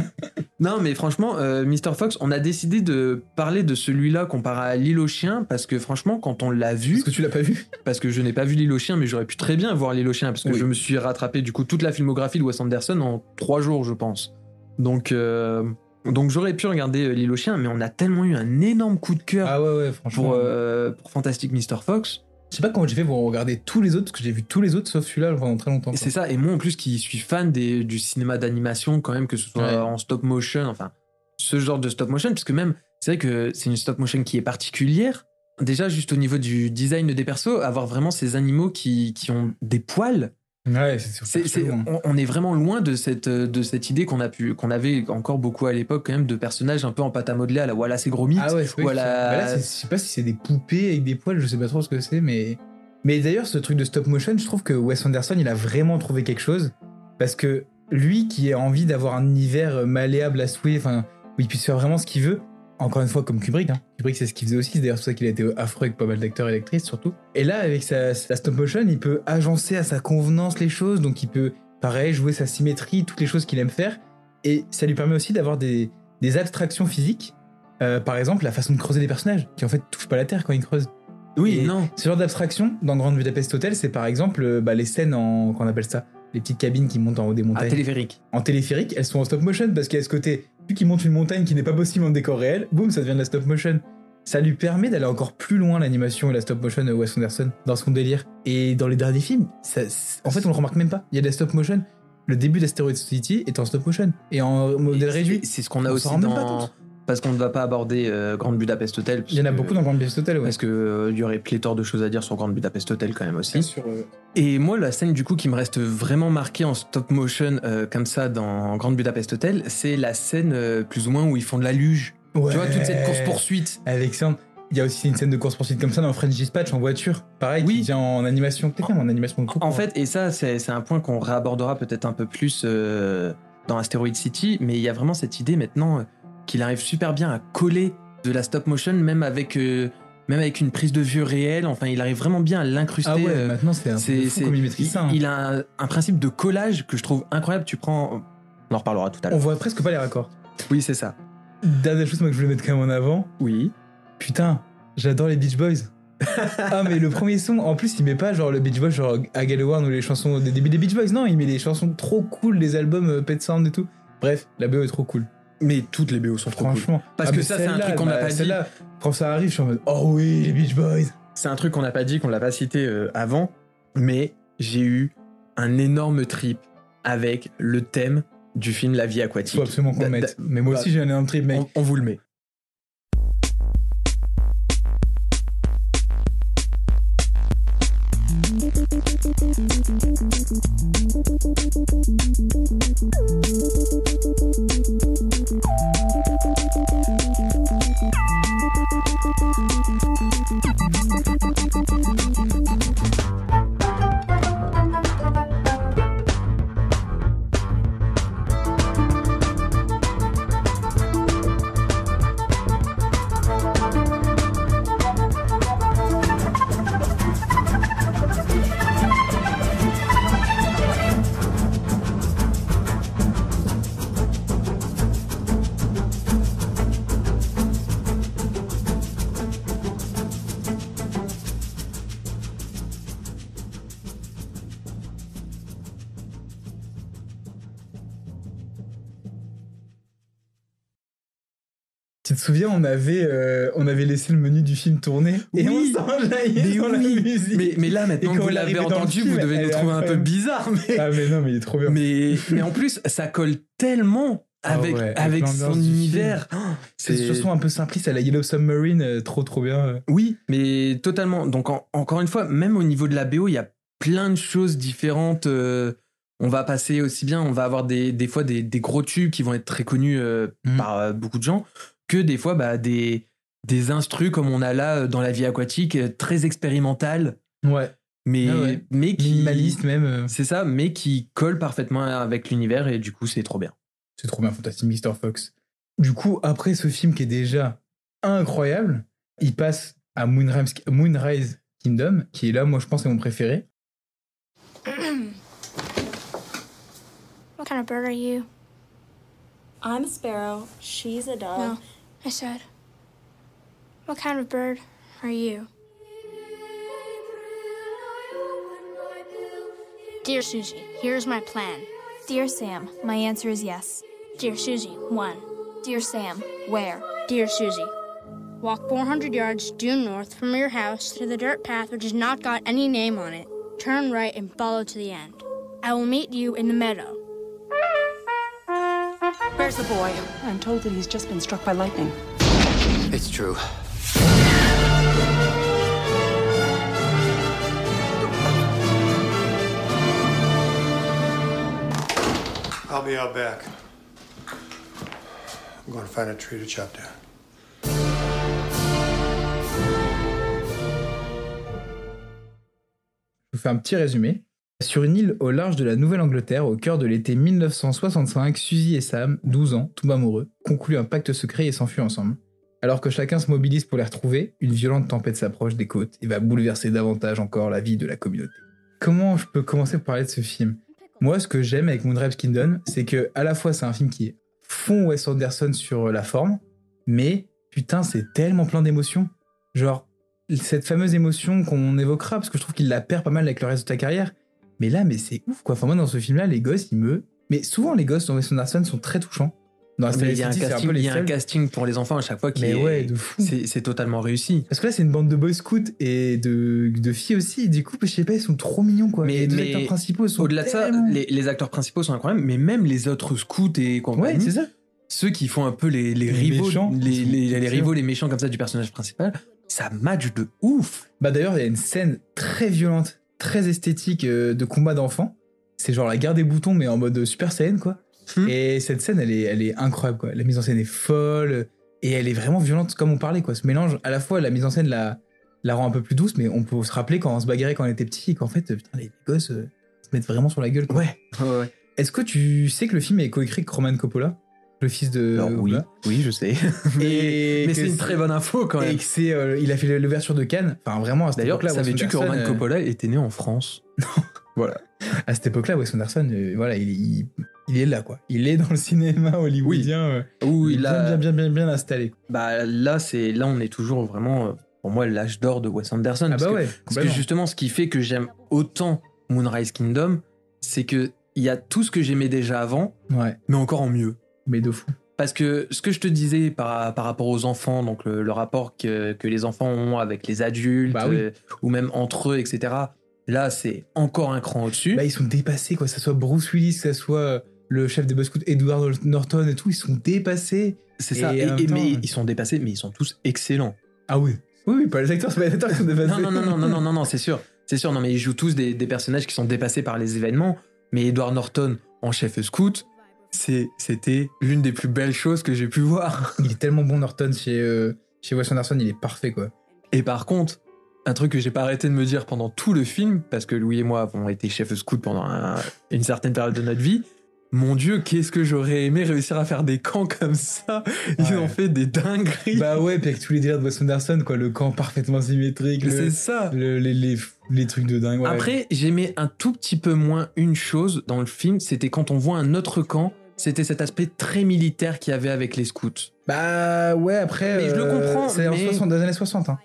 [laughs] non, mais franchement, euh, Mr. Fox, on a décidé de parler de celui-là comparé à L'île aux chiens parce que franchement, quand on l'a vu, Est-ce que tu l'as pas vu? parce que je n'ai pas vu L'île aux chiens, mais j'aurais pu très bien voir L'île aux chiens parce que Oui. je me suis rattrapé du coup toute la filmographie de Wes Anderson en trois jours, je pense. Donc, euh, donc j'aurais pu regarder euh, L'île aux chiens, mais on a tellement eu un énorme coup de cœur Ah ouais, ouais, franchement. pour, euh, pour Fantastic Mr. Fox. Je sais pas comment j'ai fait pour regarder tous les autres, parce que j'ai vu tous les autres sauf celui-là pendant très longtemps. C'est ça, et moi en plus qui suis fan des, du cinéma d'animation, quand même, que ce soit Ouais. en stop motion, enfin, ce genre de stop motion, puisque même, c'est vrai que c'est une stop motion qui est particulière. Déjà, juste au niveau du design des persos, avoir vraiment ces animaux qui, qui ont des poils, Ouais, on, on est vraiment loin de cette, de cette idée qu'on a pu, qu'on avait encore beaucoup à l'époque, quand même, de personnages un peu en pâte à modeler à la voilà, c'est gros mythes. Ah ouais, bah là, je sais pas si c'est des poupées avec des poils, je sais pas trop ce que c'est, mais. Mais d'ailleurs, ce truc de stop motion, je trouve que Wes Anderson, il a vraiment trouvé quelque chose. Parce que lui qui a envie d'avoir un univers malléable à souhait, enfin, où il puisse faire vraiment ce qu'il veut, encore une fois, comme Kubrick, hein. Kubrick, c'est ce qu'il faisait aussi, c'est d'ailleurs pour ça qu'il a été affreux avec pas mal d'acteurs et d'actrices, surtout. Et là, avec sa, sa stop motion, il peut agencer à sa convenance les choses, donc il peut, pareil, jouer sa symétrie, toutes les choses qu'il aime faire. Et ça lui permet aussi d'avoir des, des abstractions physiques euh, par exemple, la façon de creuser des personnages, qui en fait touchent pas la terre quand ils creusent. Oui, Et non. Ce genre d'abstraction dans Grande Budapest Hotel, c'est par exemple euh, bah, les scènes en. qu'on appelle ça Les petites cabines qui montent en haut des Ah, montagnes. téléphérique. en téléphérique, elles sont en stop motion parce qu'il y a ce côté. Vu qu'il monte une montagne qui n'est pas possible en décor réel, boum, ça devient de la stop motion. Ça lui permet d'aller encore plus loin l'animation et la stop motion de Wes Anderson dans son délire. Et dans les derniers films, ça, en fait, on le remarque même pas. Il y a de la stop motion. Le début d'Asteroid City est en stop motion et en modèle réduit. C'est ce qu'on a On aussi dans. Parce qu'on ne va pas aborder euh, Grande Budapest Hotel. Il y en a que- beaucoup dans Grande Budapest Hotel, ouais. Parce que euh, y aurait pléthore de choses à dire sur Grande Budapest Hotel quand même aussi. Euh, Et moi, la scène du coup qui me reste vraiment marquée en stop motion euh, comme ça dans Grande Budapest Hotel, c'est la scène euh, plus ou moins où ils font de la luge. ouais. Tu vois toute cette course poursuite. Alexandre, il y a aussi une scène de course poursuite comme ça dans French Dispatch en voiture. Pareil, Oui. qui vient en animation, peut-être en animation de coupe. En fait, et ça c'est un point qu'on réabordera peut-être un peu plus euh, dans Asteroid City, mais il y a vraiment cette idée maintenant qu'il arrive super bien à coller de la stop motion même avec euh, même avec une prise de vue réelle. Enfin, il arrive vraiment bien à l'incruster. ah ouais, euh, maintenant c'est un peu fou comme il maîtrise ça. hein. il a un, un principe de collage que je trouve incroyable. Tu prends, on en reparlera tout à On l'heure. voit presque pas les raccords. Oui, c'est ça. Dernière chose moi, que je voulais mettre quand même en avant. Oui. Putain, j'adore les Beach Boys. [laughs] ah mais le premier son, en plus il met pas genre le Beach Boys genre One ou les chansons des débuts des Beach Boys, non, il met des chansons trop cool, des albums euh, Pet Sound et tout. Bref, la BO est trop cool. Mais toutes les BO sont trop cool. Franchement. Parce Ah, que ça, c'est un truc qu'on n'a bah, pas dit. Quand ça arrive, je suis en mode Oh oui, les Beach Boys. C'est un truc qu'on n'a pas dit, qu'on l'a pas cité euh, avant, mais j'ai eu un énorme trip avec le thème du film La vie aquatique. Faut absolument qu'on le mette. Mais moi bah, aussi, j'ai un énorme trip, mec. on, on vous le met. Film tourner et Oui. on s'enjaillait la musique. Mais, mais là, maintenant que vous l'avez entendu, film, vous devez nous trouver un peu bizarre. Mais, Ah, mais non, mais il est trop bien. mais, mais en plus, ça colle tellement Ah avec, ouais, avec son univers. Oh, C'est une chanson un peu simpliste à la Yellow Submarine, euh, trop trop bien. euh. Oui, mais totalement. Donc, en- encore une fois, même au niveau de la BO, il y a plein de choses différentes. euh, on va passer aussi bien, on va avoir des, des fois des, des gros tubes qui vont être très connus Mhm. par beaucoup de gens, que des fois bah, des, des instrus comme on a là euh, dans la vie aquatique, euh, très expérimentales, Ouais. mais, Ah ouais. mais qui. Minimaliste même. euh. C'est ça, mais qui colle parfaitement avec l'univers et du coup, c'est trop bien. C'est trop bien, fantastique, Mr. Fox. Du coup, après ce film qui est déjà incroyable, il passe à Moonrise, Moonrise Kingdom, qui est là, moi je pense, c'est mon préféré. What kind of bird are you? I'm a sparrow. She's a dove. No, I said. What kind of bird are you? Dear Susie, here's my plan. Dear Sam, my answer is yes. Dear Susie, one. Dear Sam, where? Dear Susie, walk 400 yards due north from your house to the dirt path which has not got any name on it. Turn right and follow to the end. I will meet you in the meadow. Where's the boy? I'm told that he's just been struck by lightning. It's true. I'll be out back. I'm going find a tree to. Je vous fais un petit résumé. Sur une île au large de la Nouvelle-Angleterre, au cœur de l'été 1965, Suzy et Sam, 12 ans, tout amoureux, concluent un pacte secret et s'enfuient ensemble. Alors que chacun se mobilise pour les retrouver, une violente tempête s'approche des côtes et va bouleverser davantage encore la vie de la communauté. Comment je peux commencer par parler de ce film? Moi, ce que j'aime avec Moonrise Kingdom, c'est que à la fois c'est un film qui fond Wes Anderson sur la forme, mais putain, c'est tellement plein d'émotions. Genre, cette fameuse émotion qu'on évoquera, parce que je trouve qu'il la perd pas mal avec le reste de ta carrière. Mais là, mais c'est ouf, quoi. Enfin, moi, dans ce film-là, les gosses, ils me. Mais souvent, les gosses dans Wes Anderson sont très touchants. Dans Mais Astérix il y a un casting, y a un casting pour les enfants à chaque fois qui Mais est, ouais, de fou. c'est, totalement réussi. Parce que là, c'est une bande de boys scouts et de, de filles aussi. Du coup, je sais pas, ils sont trop mignons, quoi. Mais- les mais acteurs principaux sont. Au-delà de ça, les, les acteurs principaux sont incroyables, mais même les autres scouts et Ouais, compagnie, c'est ça. ceux qui font un peu les, les Les rivaux, méchants, les, rivaux, les méchants comme ça du personnage principal, ça match de ouf. Bah d'ailleurs, il y a une scène très violente, très esthétique euh, de combat d'enfants. C'est genre la guerre des boutons, mais en mode Super Saiyan, quoi. Hmm. Et cette scène, elle est, elle est incroyable, quoi. La mise en scène est folle et elle est vraiment violente, comme on parlait, quoi. Ce mélange, à la fois, la mise en scène la, la rend un peu plus douce, mais on peut se rappeler quand on se bagarrait quand on était petit, qu'en fait, putain, les gosses euh, se mettent vraiment sur la gueule, quoi. Ouais. Est-ce que tu sais que le film est coécrit avec Roman Coppola, le fils de. Oui, oui, je sais. [laughs] Et mais que c'est une très bonne info quand Et même. que c'est, euh, il a fait l'ouverture de Cannes. Enfin, vraiment, D'ailleurs, savais-tu que Roman euh, Coppola était né en France? Voilà. à cette époque-là, Wes Anderson, euh, voilà, il, il, il est là, quoi. Il est dans le cinéma hollywoodien. euh, il est là, bien, bien, bien, installé. bah, là, c'est, là, on est toujours vraiment, euh, pour moi, l'âge d'or de Wes Anderson. Ah parce bah que- Parce que justement, ce qui fait que j'aime autant Moonrise Kingdom, c'est que il y a tout ce que j'aimais déjà avant, Ouais, mais encore en mieux. mais de fou. Parce que ce que je te disais par, par rapport aux enfants, donc le, le rapport que, que les enfants ont avec les adultes, Bah oui. euh, ou même entre eux, etc., Là, c'est encore un cran au-dessus. Bah, ils sont dépassés, quoi. Que ce soit Bruce Willis, que ce soit euh, le chef des Boy Scouts, Edward Norton et tout, ils sont dépassés. c'est ça. et Et, en même et- temps, mais ouais. ils sont dépassés, mais ils sont tous excellents. Ah oui. Oui, oui, pas les acteurs, c'est pas les acteurs qui sont dépassés. Non, non, non, non, non, non, non, non, c'est sûr. C'est sûr, non, mais ils jouent tous des, des personnages qui sont dépassés par les événements. Mais Edward Norton en chef scout, c'était l'une des plus belles choses que j'ai pu voir. Il est tellement bon, Norton, chez, euh, chez Wes Anderson, il est parfait, quoi. Et par contre, un truc que j'ai pas arrêté de me dire pendant tout le film, parce que Louis et moi avons été chef scout pendant un- une certaine période de notre vie. Mon Dieu, qu'est-ce que j'aurais aimé réussir à faire des camps comme ça? Ils Ouais. ont fait des dingueries. Bah ouais, puis avec tous les délires de Wes Anderson, quoi. Le camp parfaitement symétrique, c'est ça. le- les, les, les trucs de dingue. ouais. Après, j'aimais un tout petit peu moins une chose dans le film, c'était quand on voit un autre camp, c'était cet aspect très militaire qu'il y avait avec les scouts. Bah ouais, après. Mais je le euh, comprends, C'est en mais- 60 dans les années 60. Hein.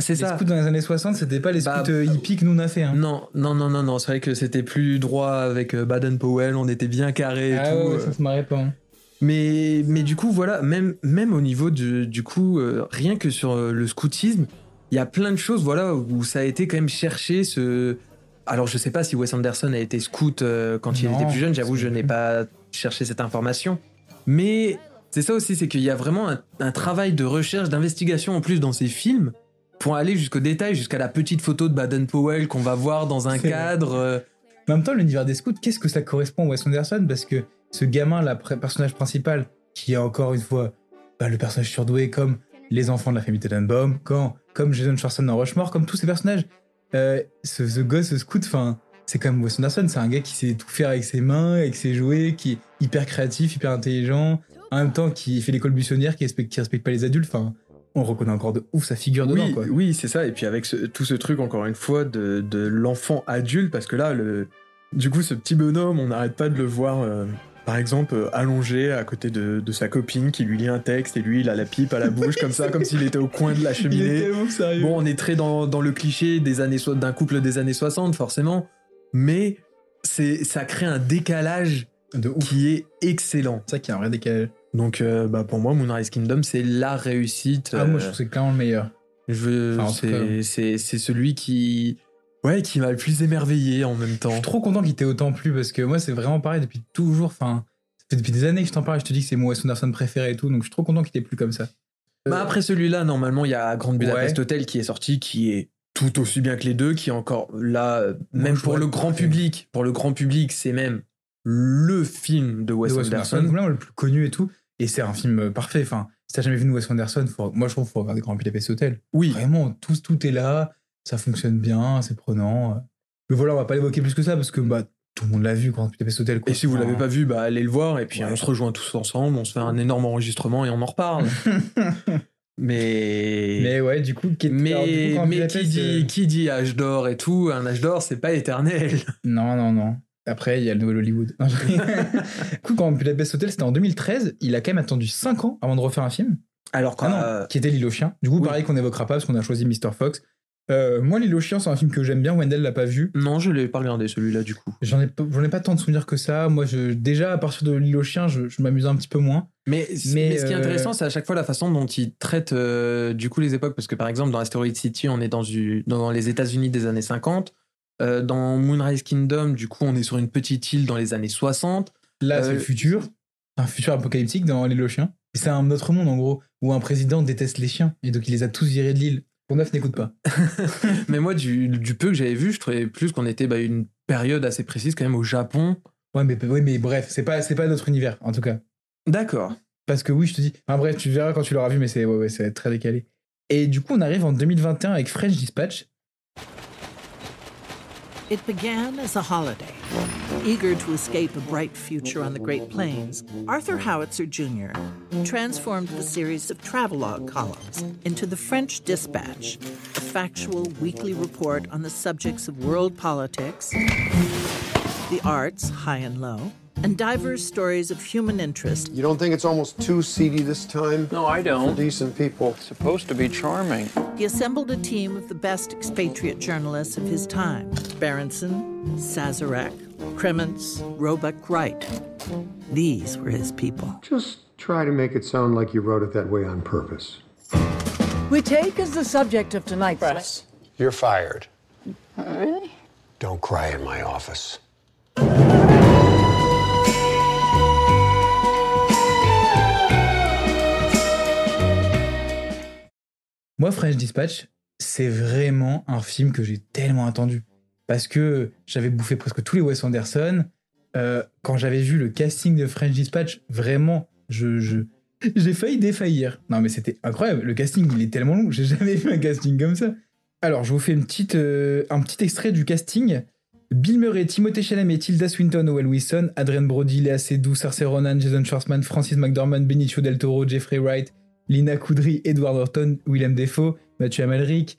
C'est Les ça. scouts dans les années 60, c'était pas les scouts Bah, euh, hippies que nous on a fait. Hein. Non, non, non, non, non, c'est vrai que c'était plus droit avec euh, Baden-Powell, on était bien carré et Ah tout. ouais, euh. ça se marrait pas. hein. Mais, mais du coup, voilà, même, même au niveau du, du coup, euh, rien que sur le scoutisme, il y a plein de choses, voilà, où ça a été quand même cherché ce. Alors, je sais pas si Wes Anderson a été scout euh, quand il était plus jeune, j'avoue, je n'ai pas cherché cette information. Mais c'est ça aussi, c'est qu'il y a vraiment un, un travail de recherche, d'investigation en plus dans ces films pour aller jusqu'au détail, jusqu'à la petite photo de Baden-Powell qu'on va voir dans un cadre. euh, en même temps, l'univers des scouts, qu'est-ce que ça correspond à Wes Anderson? Parce que ce gamin, pr- personnage principal, qui est encore une fois bah, le personnage surdoué comme les enfants de la famille Tenenbaum, quand, comme Jason Schwartzman dans Rushmore, comme tous ces personnages, euh, ce, ce gosse, ce scout, enfin, c'est comme Wes Anderson, c'est un gars qui sait tout faire avec ses mains, avec ses jouets, qui est hyper créatif, hyper intelligent, en même temps qui fait l'école buissonnière, qui respecte, qui respecte pas les adultes, enfin, on reconnaît encore de ouf sa figure dedans, oui, quoi. oui, c'est ça. Et puis avec ce- tout ce truc, encore une fois, de, de l'enfant adulte, parce que là, le, du coup, ce petit bonhomme, on n'arrête pas de le voir, euh, par exemple, euh, allongé à côté de, de sa copine qui lui lit un texte et lui, il a la pipe à la bouche, comme ça, [laughs] comme s'il était au coin de la Il est cheminée. sérieux. Bon, on est très dans, dans le cliché des années so- d'un couple des années 60, forcément, mais c'est ça crée un décalage de ouf. qui est excellent. C'est ça qui a un vrai décalage. Donc, euh, bah, pour moi, Moonrise Kingdom, c'est la réussite. Ah, moi, euh, je trouve que c'est clairement le meilleur. je, Enfin, c'est, celui qui, ouais, qui m'a le plus émerveillé en même Je temps. suis trop content qu'il t'ait autant plu parce que moi, c'est vraiment pareil depuis toujours. Enfin, ça fait depuis des années que je t'en parle et je te dis que c'est mon Wes Anderson préféré et tout. Donc, je suis trop content qu'il t'ait plu comme ça. Bah après celui-là, normalement, il y a Grande Budapest Ouais. Hotel qui est sorti, qui est tout aussi bien que les deux, qui est encore là, euh, même je pour le grand public. Pour le grand public, c'est même le film de Wes De Wes Anderson. Anderson, le plus connu et tout. Et c'est un film euh, parfait. Enfin, si t'as jamais vu Wes Anderson, faut- moi, je trouve qu'il faut regarder Grand Budapest Hotel. Oui, Vraiment, tout, tout est là. Ça fonctionne bien, c'est prenant. Mais voilà, on va pas l'évoquer plus que ça parce que bah, tout le monde l'a vu, Grand Budapest Hotel. quoi. et si vous l'avez pas vu, bah allez le voir, et puis Ouais. on se rejoint tous ensemble, on se fait un énorme enregistrement et on en reparle. [laughs] mais... Mais ouais, du coup, qui- alors, du coup, Mais, mais qui, dit, euh, qui dit âge d'or et tout, un âge d'or, c'est pas éternel. Non, non, non. Après, il y a le nouvel Hollywood. [laughs] Du coup, quand Budapest Hotel, c'était en 2013. Il a quand même attendu 5 ans avant de refaire un film. Alors Ah non, qui était L'île aux chiens. Du coup, oui. pareil qu'on n'évoquera pas parce qu'on a choisi Mr. Fox. Euh, moi, L'île aux chiens, c'est un film que j'aime bien. Wendell l'a pas vu. Non, je l'ai pas regardé celui-là du coup. J'en ai, pas- j'en ai pas tant de souvenirs que ça. Moi, je, déjà, à partir de L'île aux chiens, je, je m'amusais un petit peu moins. Mais, Mais, mais ce qui est euh, intéressant, c'est à chaque fois la façon dont il traite euh, du coup les époques. Parce que par exemple, dans Asteroid City, on est dans, du- dans les États-Unis des années 50. Euh, dans Moonrise Kingdom, du coup, on est sur une petite île dans les années 60. Là, c'est Euh, le futur. Un futur apocalyptique dans L'île aux chiens. Et c'est un autre monde, en gros, où un président déteste les chiens. Et donc, il les a tous virés de l'île. Pour neuf, n'écoute pas. [laughs] Mais moi, du, du peu que j'avais vu, je trouvais plus qu'on était bah, une période assez précise quand même au Japon. Ouais, mais, ouais, mais bref, c'est pas, c'est pas notre univers, en tout cas. D'accord. Parce que oui, je te dis. Enfin bref, tu verras quand tu l'auras vu, mais c'est ouais, très décalé. Et du coup, on arrive en 2021 avec French Dispatch. It began as a holiday. Eager to escape a bright future on the Great Plains, Arthur Howitzer Jr. transformed the series of travelogue columns into the French Dispatch, a factual weekly report on the subjects of world politics, the arts, high and low, and diverse stories of human interest You don't think it's almost too seedy this time? No, I don't. decent people. It's supposed to be charming. He assembled a team of the best expatriate journalists of his time Berenson, Sazarek, Kremens, Roebuck Wright. These were his people. Just try to make it sound like you wrote it that way on purpose. We take as the subject of tonight's Press. You're fired. Really? Don't cry in my office. Moi, French Dispatch, c'est vraiment un film que j'ai tellement attendu. Parce que j'avais bouffé presque tous les Wes Anderson. Euh, quand j'avais vu le casting de French Dispatch, vraiment, je, je- [laughs] j'ai failli défaillir. Non, mais c'était incroyable. Le casting, il est tellement long. J'ai jamais vu un casting comme ça. Alors, je vous fais une petite, euh, un petit extrait du casting. Bill Murray, Timothée Chalamet, Tilda Swinton, Owen Wilson, Adrien Brody, Léa Seydoux, Cersei Ronan, Jason Schwartzman, Francis McDormand, Benicio Del Toro, Jeffrey Wright, Lina Kudry, Edward Norton, Willem Dafoe, Mathieu Amalric,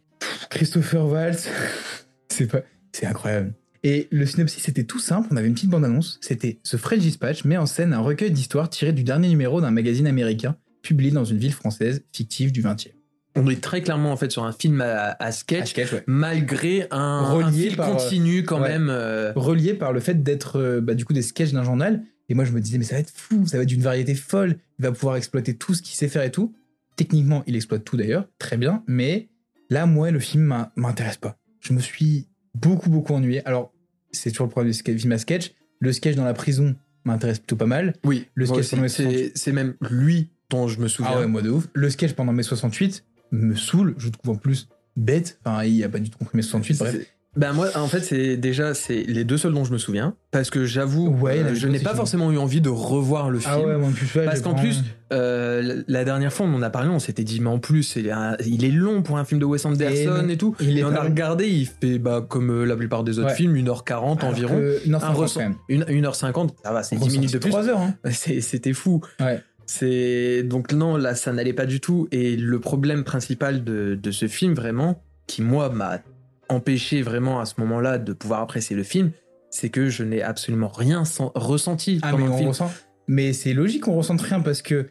Christopher Waltz. [laughs] c'est pas, c'est incroyable. Et le synopsis c'était tout simple. On avait une petite bande-annonce. C'était The French Dispatch met en scène un recueil d'histoires tiré du dernier numéro d'un magazine américain publié dans une ville française fictive du 20e. On est très clairement en fait sur un film à, à sketch, sketch, ouais. malgré un, fil par, continu quand ouais. même. euh, relié par le fait d'être euh, bah, du coup des sketchs d'un journal. Et moi, je me disais, mais ça va être fou, ça va être d'une variété folle. Il va pouvoir exploiter tout ce qu'il sait faire et tout. Techniquement, il exploite tout d'ailleurs, très bien. Mais là, moi, le film m'intéresse pas. Je me suis beaucoup, beaucoup ennuyé. Alors, c'est toujours le problème du film à sketch. Le sketch dans la prison m'intéresse plutôt pas mal. Oui, Le sketch pendant c'est 68. c'est même lui dont je me souviens. Ah ouais, moi de ouf. Le sketch pendant mai 68 me saoule. Je le trouve en plus bête. Enfin, il a pas du tout compris mai 68. Bref. Ben moi, en fait, c'est déjà c'est les deux seuls dont je me souviens, parce que j'avoue, Ouais, euh, je n'ai pas forcément eu envie de revoir le film. Ah ouais, moi plus, ouais, Parce qu'en plus, euh, la dernière fois, on en a parlé, on s'était dit, mais en plus, il est, un- il est long pour un film de Wes Anderson et, tout. il et on a regardé, il fait bah, comme euh, la plupart des autres films, 1h40 Alors environ. que 1h50 Un ressent- quand même. une- 1h50, ça va, c'est On 10 minutes de plus. 3 heures. Hein. [laughs] C'était fou. Ouais. C'est donc non là ça n'allait pas du tout et le problème principal de, de ce film vraiment qui moi m'a empêché vraiment à ce moment-là de pouvoir apprécier le film c'est que je n'ai absolument rien sen- ressenti Ah, pendant mais le film. ressent. Mais c'est logique qu'on ressente rien parce que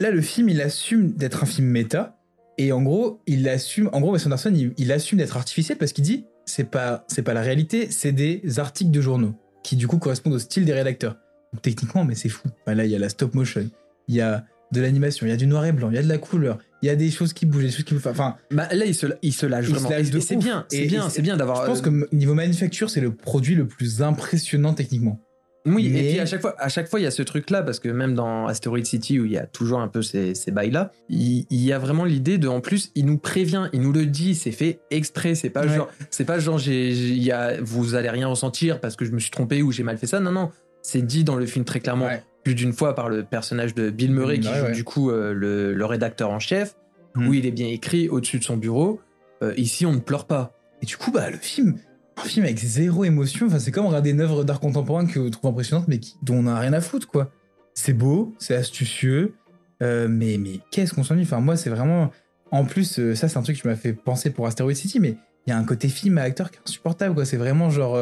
là, le film, il assume d'être un film méta. Et en gros, il assume. En gros, Wes Anderson, il, il assume d'être artificiel parce qu'il dit c'est pas, c'est pas la réalité, c'est des articles de journaux qui, du coup, correspondent au style des rédacteurs. Donc, techniquement, mais c'est fou. Enfin, là, il y a la stop motion, il y a de l'animation, il y a du noir et blanc, il y a de la couleur, il y a des choses qui bougent, des choses qui. Enfin, Bah, là il se, il se lâche vraiment c'est bien c'est bien c'est bien d'avoir je pense euh, que niveau manufacture, c'est le produit le plus impressionnant techniquement. Oui, Mais- et puis à chaque fois, à chaque fois, il y a ce truc-là, parce que même dans Asteroid City, où il y a toujours un peu ces, ces bails-là, il, il y a vraiment l'idée de, en plus, il nous prévient, il nous le dit, c'est fait exprès, c'est pas Ouais. genre, c'est pas genre, y a, vous allez rien ressentir parce que je me suis trompé ou j'ai mal fait ça. Non, non, c'est dit dans le film très clairement, Ouais. Plus d'une fois par le personnage de Bill Murray, qui joue ouais. du coup euh, le, le rédacteur en chef, Hmm. où il est bien écrit au-dessus de son bureau. Euh, ici, on ne pleure pas. Et du coup, bah, le film, un film avec zéro émotion, enfin, c'est comme regarder une œuvre d'art contemporain que vous trouvez impressionnante, mais qui, dont on n'a rien à foutre, quoi. C'est beau, c'est astucieux, euh, mais, mais qu'est-ce qu'on s'ennuie? Enfin, moi, c'est vraiment. En plus, ça, c'est un truc qui m'a fait penser pour Asteroid City, mais il y a un côté film à acteur qui est insupportable, quoi. C'est vraiment genre.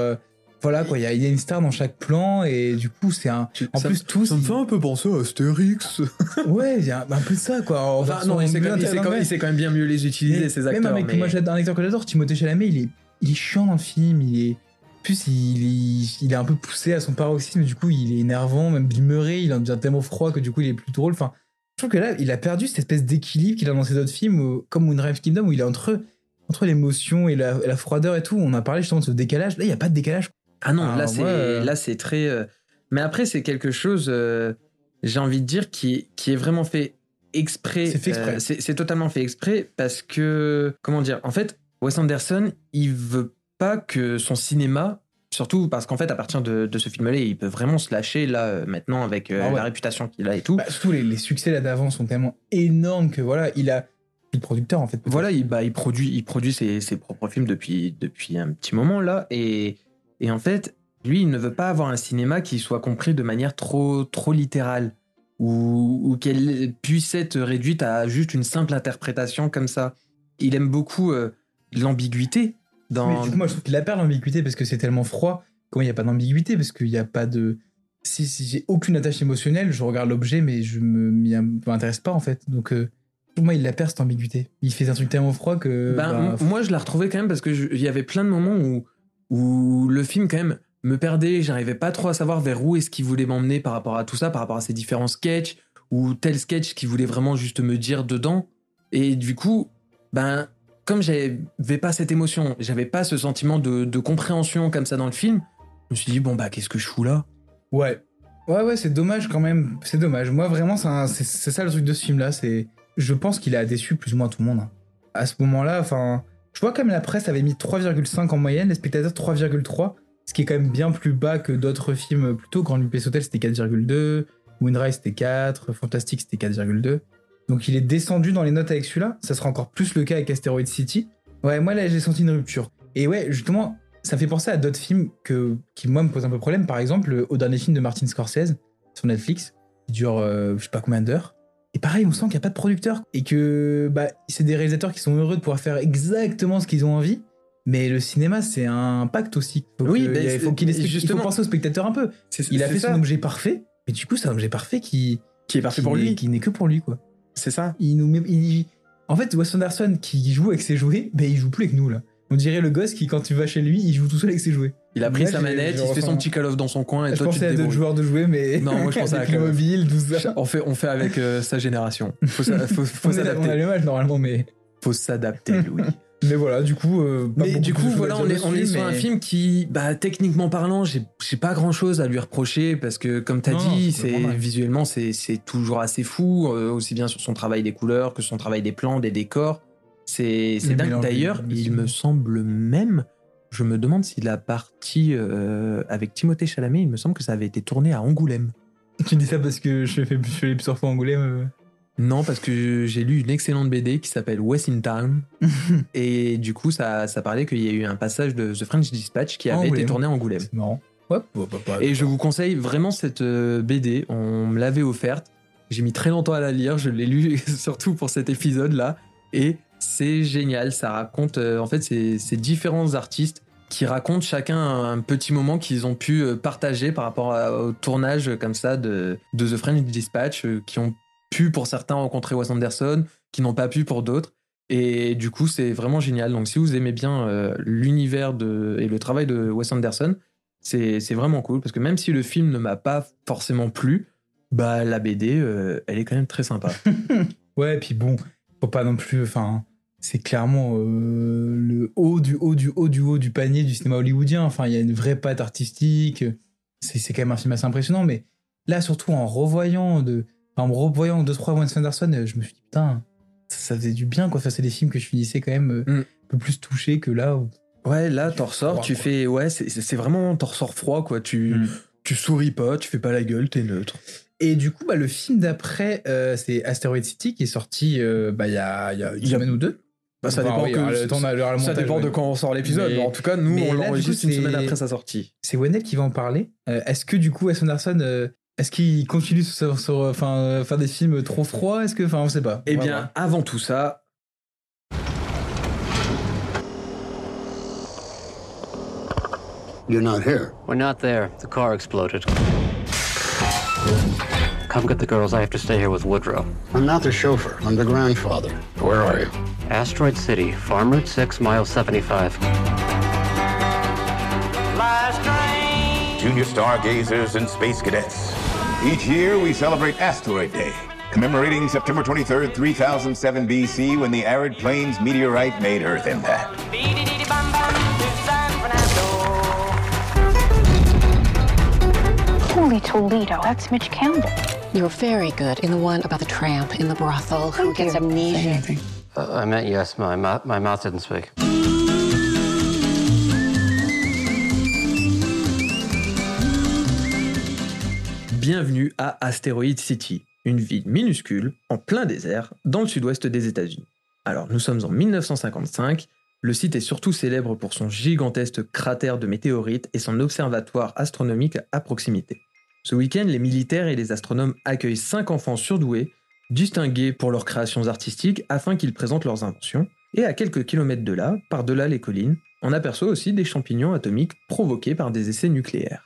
Euh, voilà, quoi, il y, a- il y a une star dans chaque plan, et du coup, c'est un. En Ça- plus, tous. Ça me fait un peu penser à Astérix. [laughs] Ouais, il y a un peu de ça, quoi. en Enfin, non, il sait, quand même, quand même- même bien mieux les utiliser, Mais ces Même acteurs. un mec que mais- moi j'adore, un acteur que j'adore, Timothée Chalamet, il est, il est chiant dans le film, il est. Plus, il, il, il est un peu poussé à son paroxysme, du coup, il est énervant. Même Bill Murray, il en devient tellement froid que du coup, il est plus drôle. Enfin, je trouve que là, il a perdu cette espèce d'équilibre qu'il a dans ses autres films, où- comme Moonrise Kingdom, où il est entre, entre l'émotion et la, la froideur et tout. On a parlé justement de ce décalage. Là, il n'y a pas de décalage. Ah non, Ah, là c'est ouais, euh. là c'est très. euh, Mais après c'est quelque chose, euh, j'ai envie de dire qui est- qui est vraiment fait exprès. C'est fait exprès. euh, c'est totalement fait exprès parce que comment dire. En fait, Wes Anderson, il veut pas que son cinéma. Surtout parce qu'en fait, à partir de, de ce film-là, il peut vraiment se lâcher là euh, maintenant avec euh, Ah ouais. la réputation qu'il a et tout. Bah, surtout, les, les succès là d'avant sont tellement énormes que voilà, il a. Le producteur, en fait. Voilà, il, bah, il produit, il produit ses, ses propres films depuis, depuis un petit moment là. Et, et en fait, lui, il ne veut pas avoir un cinéma qui soit compris de manière trop, trop littérale ou, ou qu'elle puisse être réduite à juste une simple interprétation comme ça. Il aime beaucoup euh, l'ambiguïté dans. Mais du coup, moi, je trouve qu'il a perdu l'ambiguïté parce que c'est tellement froid. Comment il n'y a pas d'ambiguïté? Parce qu'il n'y a pas de. Si, si j'ai aucune attache émotionnelle, je regarde l'objet, mais je am- m'intéresse pas en fait. Donc, euh, pour moi, il la perd cette ambiguïté. Il fait un truc tellement froid que. Ben, bah, moi, je l'ai retrouvé quand même parce que je- il y avait plein de moments où, où le film, quand même, me perdait. J'arrivais pas trop à savoir vers où est-ce qu'il voulait m'emmener par rapport à tout ça, par rapport à ces différents sketchs ou tel sketch qu'il voulait vraiment juste me dire dedans. Et du coup, ben, comme j'avais pas cette émotion, j'avais pas ce sentiment de, compréhension comme ça dans le film, je me suis dit, bon, bah, qu'est-ce que je fous là? Ouais. Ouais, ouais, c'est dommage quand même. C'est dommage. Moi, vraiment, c'est ça le truc de ce film-là. C'est, je pense qu'il a déçu plus ou moins tout le monde. hein. À ce moment-là, enfin, je vois comme la presse avait mis 3,5 en moyenne, les spectateurs 3,3, ce qui est quand même bien plus bas que d'autres films plus tôt. Grand Budapest Hotel, c'était 4,2, Moonrise, c'était 4, Fantastic, c'était 4,2. Donc il est descendu dans les notes avec celui-là. Ça sera encore plus le cas avec Asteroid City. Ouais, moi là, j'ai senti une rupture. Et ouais, justement, ça me fait penser à d'autres films qui, moi, me posent un peu problème. Par exemple, au dernier film de Martin Scorsese sur Netflix, qui dure euh, je sais pas combien d'heures. Et pareil, on sent qu'il n'y a pas de producteur et que bah, c'est des réalisateurs qui sont heureux de pouvoir faire exactement ce qu'ils ont envie. Mais le cinéma, c'est un pacte aussi. Faut Oui, que- ben, il faut qu'il c'est- il faut justement. penser au spectateur un peu. C'est- Il a fait ça. son objet parfait, mais du coup, c'est un objet parfait qui, Qui est parfait qui pour n'est- lui. qui n'est que pour lui, quoi. C'est ça. Il nous met- il- En fait, Wes Anderson qui joue avec ses jouets, ben il joue plus avec nous là. On dirait le gosse qui, quand tu vas chez lui, il joue tout seul avec ses jouets. Il a pris sa manette, il se fait son petit Call of dans son coin et Je toi tu te à d'autres débrouilles. joueurs de jouets, mais Non, moi, je [laughs] pensais à of. mobile, tout ça. On fait, on fait avec euh, sa génération. Faut, faut, [laughs] faut on, a s'adapter. le normalement, mais, Faut s'adapter, [laughs] Louis. mais voilà, du coup. euh, pas Mais du coup, voilà, on est, on sur un film qui, bah, techniquement parlant, j'ai pas grand chose à lui reprocher parce que, comme t'as dit, c'est visuellement, c'est c'est toujours assez fou, euh, aussi bien sur son travail des couleurs que son travail des plans, des décors. C'est dingue. D'ailleurs, il me semble même, je me demande si la partie euh, avec Timothée Chalamet, il me semble que ça avait été tourné à Angoulême. [laughs] Tu dis ça parce que je fais, je fais les plusieurs fois Angoulême. euh. Non, parce que j'ai lu une excellente BD qui s'appelle West in Town. [laughs] et du coup, ça, ça parlait qu'il y a eu un passage de The French Dispatch qui avait été tourné à Angoulême. C'est marrant. Ouais, bah, bah, bah, Et je vous conseille vraiment cette euh, BD. On me l'avait offerte. J'ai mis très longtemps à la lire. Je l'ai lu [laughs] surtout pour cet épisode-là. Et c'est génial. Ça raconte, euh, en fait, c'est différents artistes qui racontent chacun un petit moment qu'ils ont pu euh, partager par rapport au tournage euh, comme ça de, The French Dispatch, qui ont pu pour certains rencontrer Wes Anderson, qui n'ont pas pu pour d'autres. Et du coup, c'est vraiment génial. Donc, si vous aimez bien l'univers et le travail de Wes Anderson, c'est vraiment cool parce que même si le film ne m'a pas forcément plu, bah la BD, elle est quand même très sympa. [laughs] Ouais, puis bon, faut pas non plus. Enfin, c'est clairement euh, le haut du haut du haut du haut du panier du cinéma hollywoodien. Enfin, il y a une vraie patte artistique. C'est c'est quand même un film assez impressionnant, mais là, surtout en revoyant de, en revoyant deux trois Wes Anderson, je me suis dit putain, ça, ça faisait du bien quoi. Enfin, c'est des films que je finissais quand même euh, Mm. un peu plus touché que là. où- Ouais, là, t'en ressors, tu quoi. fais. Ouais, c'est- vraiment. T'en ressors froid, quoi. Tu, Mm. tu souris pas, tu fais pas la gueule, t'es neutre. Et du coup, bah, le film d'après, euh, c'est Asteroid City qui est sorti euh, bah, il y, a, y a une Il y a- semaine ou deux. Bah, ça Enfin, dépend oui, que- alors, le temps, le- le Ça montage, dépend de quand on sort l'épisode. Mais- mais en tout cas, nous, mais on l'enregistre une c'est- semaine après sa sortie. C'est Wendell qui va en parler. Euh, est-ce que du coup, Wes Anderson, euh, est-ce qu'il continue sur, sur- enfin, euh, faire des films trop froids? Est-ce que, enfin, on sait pas. Eh bien, voir. avant tout ça. You're not here. We're not there. The car exploded. Come get the girls. I have to stay here with Woodrow. I'm not the chauffeur. I'm the grandfather. Where are you? Asteroid City, Farm Route 6, mile 75. Junior stargazers and space cadets. Each year we celebrate Asteroid Day, commemorating September 23rd, 3007 BC, when the arid plains meteorite made Earth impact. Holy Toledo, that's Mitch Campbell. You're very good in the one about the tramp in the brothel who gets amnesia? Uh, I meant yes. My, mou- my mouth didn't speak. Bienvenue à Asteroid City, une ville minuscule, en plein désert, dans le sud-ouest des États-Unis. Alors, nous sommes en 1955. Le site est surtout célèbre pour son gigantesque cratère de météorites et son observatoire astronomique à proximité. Ce week-end, les militaires et les astronomes accueillent cinq enfants surdoués, distingués pour leurs créations artistiques afin qu'ils présentent leurs inventions. Et à quelques kilomètres de là, par-delà les collines, on aperçoit aussi des champignons atomiques provoqués par des essais nucléaires.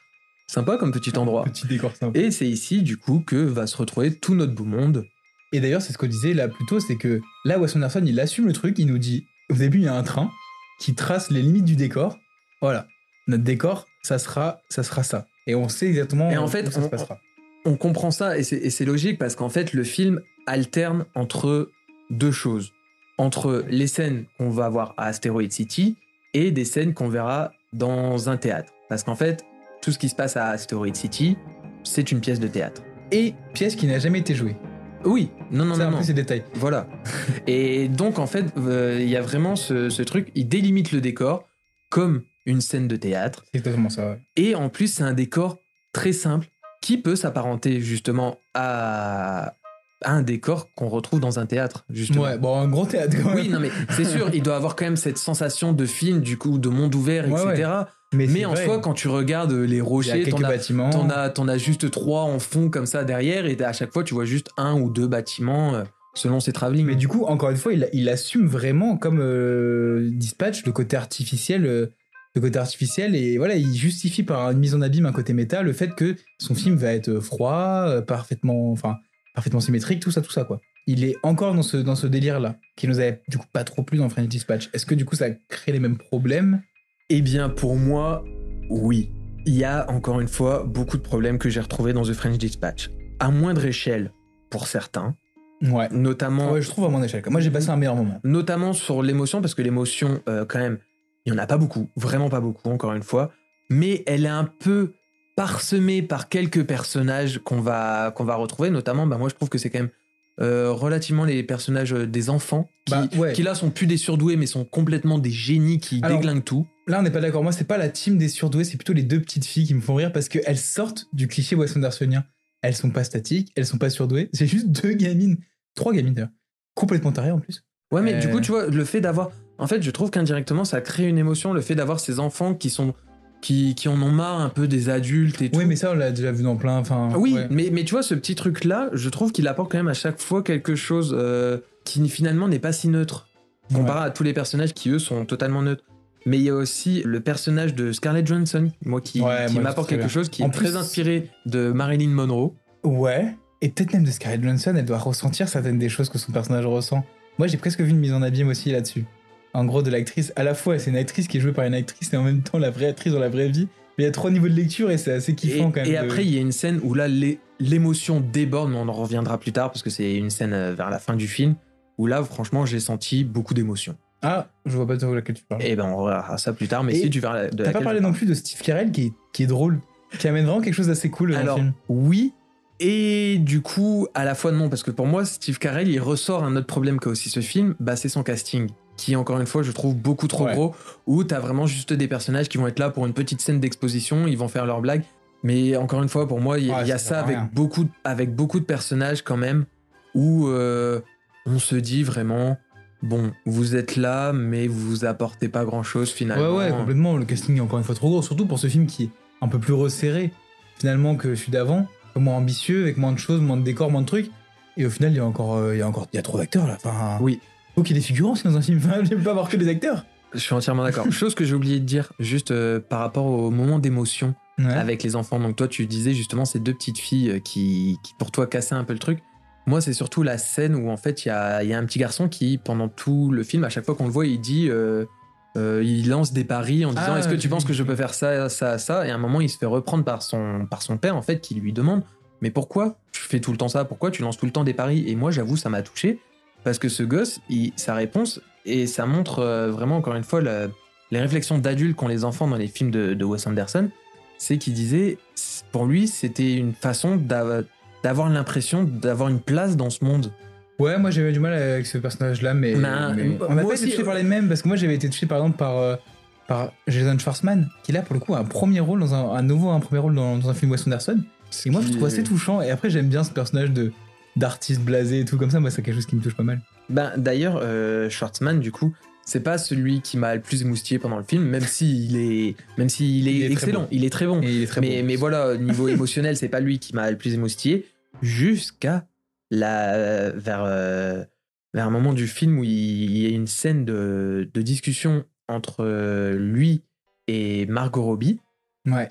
Sympa comme petit endroit. Petit décor sympa. Et c'est ici, du coup, que va se retrouver tout notre beau monde. Et d'ailleurs, c'est ce qu'on disait là plus tôt, c'est que là, Wes Anderson, il assume le truc, il nous dit, au début, il y a un train qui trace les limites du décor. Voilà, notre décor, ça sera, ça sera ça. Et on sait exactement Et en fait, ça se on- passera. On comprend ça, et c'est logique, parce qu'en fait, le film alterne entre deux choses. entre les scènes qu'on va voir à Asteroid City et des scènes qu'on verra dans un théâtre. Parce qu'en fait, tout ce qui se passe à Asteroid City, c'est une pièce de théâtre. Et pièce qui n'a jamais été jouée. Oui, non, non, non. non. ces détails. Voilà. Et donc, en fait, euh, il y a vraiment ce, ce truc, il délimite le décor comme une scène de théâtre. C'est exactement ça, ouais. Et en plus, c'est un décor très simple qui peut s'apparenter justement à, à un décor qu'on retrouve dans un théâtre, justement. Ouais, bon, un gros théâtre quand même. Oui, non, mais c'est sûr, il doit avoir quand même cette sensation de film, du coup, de monde ouvert, Ouais, etc. ouais. Mais, en vrai. soi, quand tu regardes les rochers, t'en as, bâtiments. t'en as, t'en as juste trois en fond comme ça derrière, et à chaque fois, tu vois juste un ou deux bâtiments euh, selon ses travelling. Mais du coup, encore une fois, il, il assume vraiment, comme euh, Dispatch, le côté artificiel. euh, le côté artificiel et voilà, il justifie par une mise en abîme, un côté méta, le fait que son film va être froid, euh, parfaitement, enfin, parfaitement symétrique, tout ça, tout ça, quoi. Il est encore dans ce, dans ce délire-là, qui nous avait du coup pas trop plu dans French Dispatch. Est-ce que du coup ça crée les mêmes problèmes? Eh bien, pour moi, oui. Il y a encore une fois beaucoup de problèmes que j'ai retrouvés dans The French Dispatch. À moindre échelle, pour certains. Ouais. Notamment, Ouais, je trouve à mon échelle. Moi, j'ai passé un meilleur moment. notamment sur l'émotion, parce que l'émotion, euh, quand même, il n'y en a pas beaucoup, vraiment pas beaucoup, encore une fois. Mais elle est un peu parsemée par quelques personnages qu'on va, qu'on va retrouver. Notamment, bah, moi, je trouve que c'est quand même euh, relativement les personnages euh, des enfants, qui, Bah, ouais. qui là sont plus des surdoués, mais sont complètement des génies qui Alors, déglinguent tout. Là, on n'est pas d'accord. Moi, c'est pas la team des surdoués, c'est plutôt les deux petites filles qui me font rire parce qu'elles sortent du cliché Wes Andersonien. Elles sont pas statiques, elles sont pas surdouées. C'est juste deux gamines, trois gamines d'ailleurs, complètement tarées en plus. Ouais, mais du Euh. coup, tu vois, le fait d'avoir. En fait, je trouve qu'indirectement, ça crée une émotion, le fait d'avoir ces enfants qui sont. Qui, qui en ont marre un peu des adultes et tout. Oui, mais ça, on l'a déjà vu dans plein. Enfin, Oui, ouais. mais, mais tu vois, ce petit truc-là, je trouve qu'il apporte quand même à chaque fois quelque chose euh, qui finalement n'est pas si neutre, comparé à tous les personnages qui, eux, sont totalement neutres. Mais il y a aussi le personnage de Scarlett Johansson, moi, qui, Ouais, qui m'apporte quelque bien. chose qui En est plus- très inspiré de Marilyn Monroe. Ouais. Et peut-être même de Scarlett Johansson, elle doit ressentir certaines des choses que son personnage ressent. Moi, j'ai presque vu une mise en abîme aussi là-dessus. En gros, de l'actrice. À la fois, c'est une actrice qui est jouée par une actrice et en même temps la vraie actrice dans la vraie vie. Mais il y a trois niveaux de lecture et c'est assez Et, kiffant quand même. et de- après, il y a une scène où là, l'é- l'émotion déborde, mais on en reviendra plus tard parce que c'est une scène euh, vers la fin du film où là, franchement, j'ai senti beaucoup d'émotion. Ah, je vois pas de laquelle tu parles. Et ben, on verra ça plus tard, mais Et si tu verras de T'as pas parlé non plus de Steve Carell qui est, qui est drôle, qui amène vraiment quelque chose d'assez cool dans Alors, le film. oui. Et du coup, à la fois non, parce que pour moi, Steve Carell, il ressort un autre problème qu'a aussi ce film, bah, c'est son casting, qui encore une fois, je trouve beaucoup trop Ouais. gros, où t'as vraiment juste des personnages qui vont être là pour une petite scène d'exposition, ils vont faire leurs blagues. Mais encore une fois, pour moi, il y, a- Ouais, il y a ça avec rien. beaucoup, de- avec beaucoup de personnages quand même, où euh, on se dit vraiment, bon, vous êtes là, mais vous apportez pas grand-chose finalement. Ouais, ouais, complètement. Le casting est encore une fois trop gros, surtout pour ce film qui est un peu plus resserré finalement que celui d'avant, moins ambitieux, avec moins de choses, moins de décors, moins de trucs. Et au final, il y a encore, euh, il y a encore, il y a trop d'acteurs là. Enfin, Oui. Faut qu'il y ait des figurants aussi dans un film. Peux pas avoir que des acteurs. Je suis entièrement d'accord. [laughs] Chose que j'ai oublié de dire, juste euh, par rapport au moment d'émotion Ouais. avec les enfants. Donc toi, tu disais justement ces deux petites filles euh, qui, qui pour toi, cassaient un peu le truc. Moi, c'est surtout la scène où en fait, il y a, il y a un petit garçon qui, pendant tout le film, à chaque fois qu'on le voit, il dit... euh, euh, il lance des paris en disant Ah, est-ce que tu penses que je peux faire ça, ça, ça? Et à un moment, il se fait reprendre par son, par son père, en fait, qui lui demande mais pourquoi? Tu fais tout le temps ça Pourquoi tu lances tout le temps des paris? Et moi, j'avoue, ça m'a touché parce que ce gosse, il- sa réponse, et ça montre euh, vraiment, encore une fois, la- les réflexions d'adultes qu'ont les enfants dans les films de, de Wes Anderson, c'est qu'il disait, pour lui, c'était une façon d'av- d'avoir l'impression d'avoir une place dans ce monde. Ouais, moi j'avais du mal avec ce personnage-là, mais, mais m- on n'a pas aussi, été touché euh, par les mêmes parce que moi j'avais été touché par exemple par, euh, par Jason Schwartzman, qui là pour le coup a un premier rôle dans un, un nouveau un premier rôle dans, dans un film Wes Anderson. Et moi je trouve assez touchant. Et après j'aime bien ce personnage de d'artiste blasé et tout comme ça. Moi c'est quelque chose qui me touche pas mal. Ben, D'ailleurs, euh, Schwartzman, du coup, c'est pas celui qui m'a le plus émoustillé pendant le film, même s'il est, même est, Il est excellent, bon. il est très bon. Il est très mais, beau. mais voilà, niveau [laughs] émotionnel, c'est pas lui qui m'a le plus émoustillé, jusqu'à la vers euh, vers un moment du film où il, il y a une scène de, de discussion entre euh, lui et Margot Robbie. Ouais.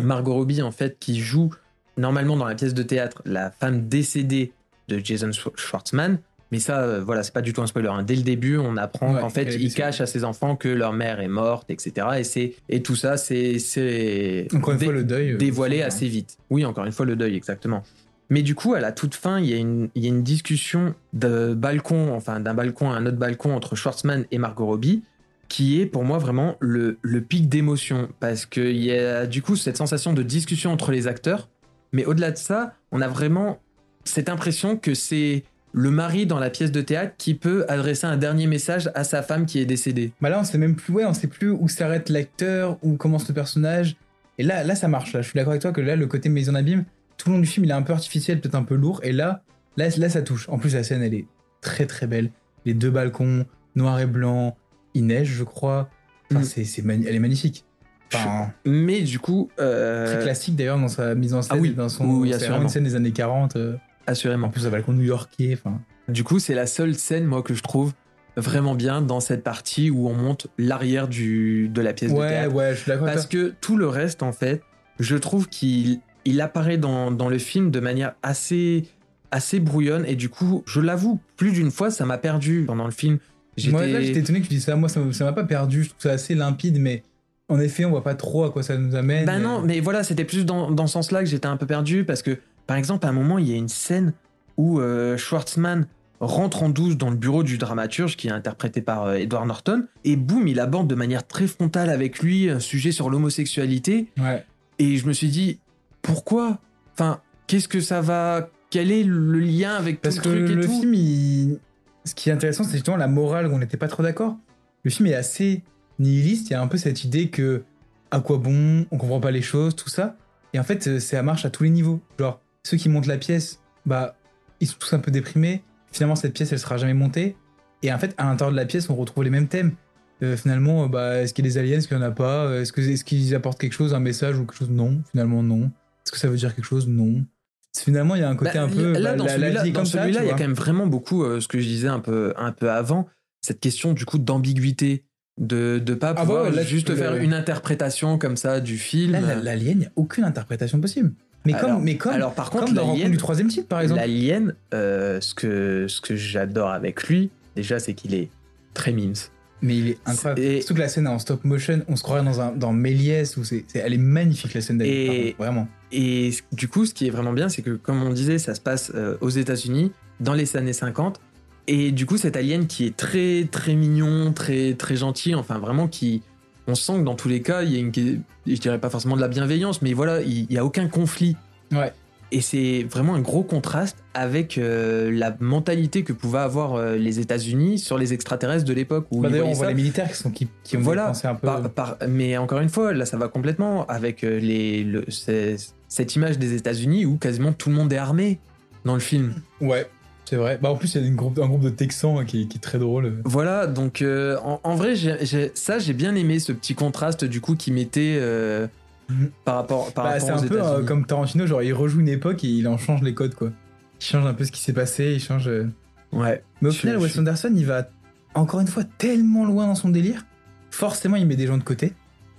Margot Robbie, en fait, qui joue normalement dans la pièce de théâtre la femme décédée de Jason Schw- Schwartzman. Mais ça, euh, voilà, c'est pas du tout un spoiler. hein. Dès le début, on apprend Ouais, qu'en fait, il cache à ses enfants que leur mère est morte, etc. Et, c'est, et tout ça, c'est, c'est Encore une dé- fois le deuil. euh, dévoilé assez vite. Oui, encore une fois, le deuil, exactement. Mais du coup, à la toute fin, il y a une, il y a une discussion de balcon, enfin d'un balcon à un autre balcon entre Schwartzman et Margot Robbie, qui est pour moi vraiment le, le pic d'émotion. Parce qu'il y a du coup cette sensation de discussion entre les acteurs. Mais au-delà de ça, on a vraiment cette impression que c'est le mari dans la pièce de théâtre qui peut adresser un dernier message à sa femme qui est décédée. Bah là, on sait même plus, ouais, on sait plus où s'arrête l'acteur, où commence le personnage. Et là, là, ça marche. Là, je suis d'accord avec toi que là, le côté Maison d'abîme, tout le long du film, il est un peu artificiel, peut-être un peu lourd. Et là, là, là, ça touche. En plus, la scène, elle est très très belle. Les deux balcons, noir et blanc, il neige, je crois. Enfin, Mm. c'est, c'est mani- elle est magnifique. Enfin, Mais du coup, euh, très classique d'ailleurs dans sa mise en scène, Ah oui, dans son, oui, c'est une scène des années 40. euh, assurément. en plus, un balcon new-yorkais. Du coup, c'est la seule scène, moi, que je trouve vraiment bien dans cette partie où on monte l'arrière du de la pièce de ouais, théâtre. ouais, je suis d'accord Parce que tout le reste, en fait, je trouve qu'il il apparaît dans, dans le film de manière assez, assez brouillonne. Et du coup, je l'avoue, plus d'une fois, ça m'a perdu pendant le film. Moi, là, j'étais étonné que tu dises ça. Moi, ça m'a- ça m'a pas perdu. Je trouve ça assez limpide, mais en effet, on voit pas trop à quoi ça nous amène. Ben non, mais voilà, c'était plus dans, dans ce sens-là que j'étais un peu perdu parce que, par exemple, à un moment, il y a une scène où euh, Schwartzman rentre en douce dans le bureau du dramaturge qui est interprété par euh, Edward Norton et boum, il aborde de manière très frontale avec lui un sujet sur l'homosexualité Ouais. et je me suis dit pourquoi? Enfin, qu'est-ce que ça va? Quel est le lien avec Parce tout que le truc et le tout? film, il- ce qui est intéressant, c'est justement la morale où on n'était pas trop d'accord. Le film est assez nihiliste. Il y a un peu cette idée que à quoi bon, on comprend pas les choses, tout ça. Et en fait, euh, ça marche à tous les niveaux. Genre, ceux qui montent la pièce, bah, ils sont tous un peu déprimés. Finalement, cette pièce, elle sera jamais montée. Et en fait, à l'intérieur de la pièce, on retrouve les mêmes thèmes. Euh, finalement, euh, bah, est-ce qu'il y a des aliens, est-ce qu'il n'y en a pas? Euh, Est-ce que- est-ce qu'ils apportent quelque chose, un message ou quelque chose? Non, finalement non. Est-ce que ça veut dire quelque chose? Non. Finalement, il y a un côté Bah, un peu. Là, bah, dans celui-là, est il y a quand même vraiment beaucoup, euh, ce que je disais un peu, un peu avant, cette question du coup d'ambiguïté, de ne pas Ah bah pouvoir ouais, là, tu juste faire le- une interprétation comme ça du film. L'alien, il n'y a aucune interprétation possible. Mais Alors- comme, mais comme, alors, par contre, comme dans l'alien- Rencontre du troisième type, par exemple. L'alien, euh, ce que, ce que j'adore avec lui, déjà, c'est qu'il est très mimes. Mais il est incroyable. Et- Surtout que la scène en stop motion, on se croirait dans, un, dans Méliès, où c'est, elle est magnifique la scène d'alien. Et- Vraiment. Et du coup, ce qui est vraiment bien, c'est que, comme on disait, ça se passe euh, aux États-Unis, dans les années 50. Et du coup, cet alien qui est très, très mignon, très, très gentil, enfin vraiment qui. On sent que dans tous les cas, il y a une. Je dirais pas forcément de la bienveillance, mais voilà, il n'y a aucun conflit. Ouais. Et c'est vraiment un gros contraste avec euh, la mentalité que pouvaient avoir euh, les États-Unis sur les extraterrestres de l'époque. où Bah, ils on voit ça. les militaires qui, sont, qui, qui ont Voilà, un peu. par- par- mais encore une fois, là, ça va complètement avec euh, les, le- cette image des États-Unis où quasiment tout le monde est armé dans le film. Ouais, c'est vrai. Bah, en plus, il y a une groupe, un groupe de Texans qui, qui est très drôle. Voilà, donc euh, en, en vrai, ça, j'ai bien aimé ce petit contraste du coup qui mettait euh, par rapport, par Bah, rapport c'est un peu euh, comme Tarantino, genre il rejoue une époque et il en change les codes, quoi. Il change un peu ce qui s'est passé, il change. Ouais. Mais au Je- final, je- Wes Anderson, il va encore une fois tellement loin dans son délire. Forcément, il met des gens de côté.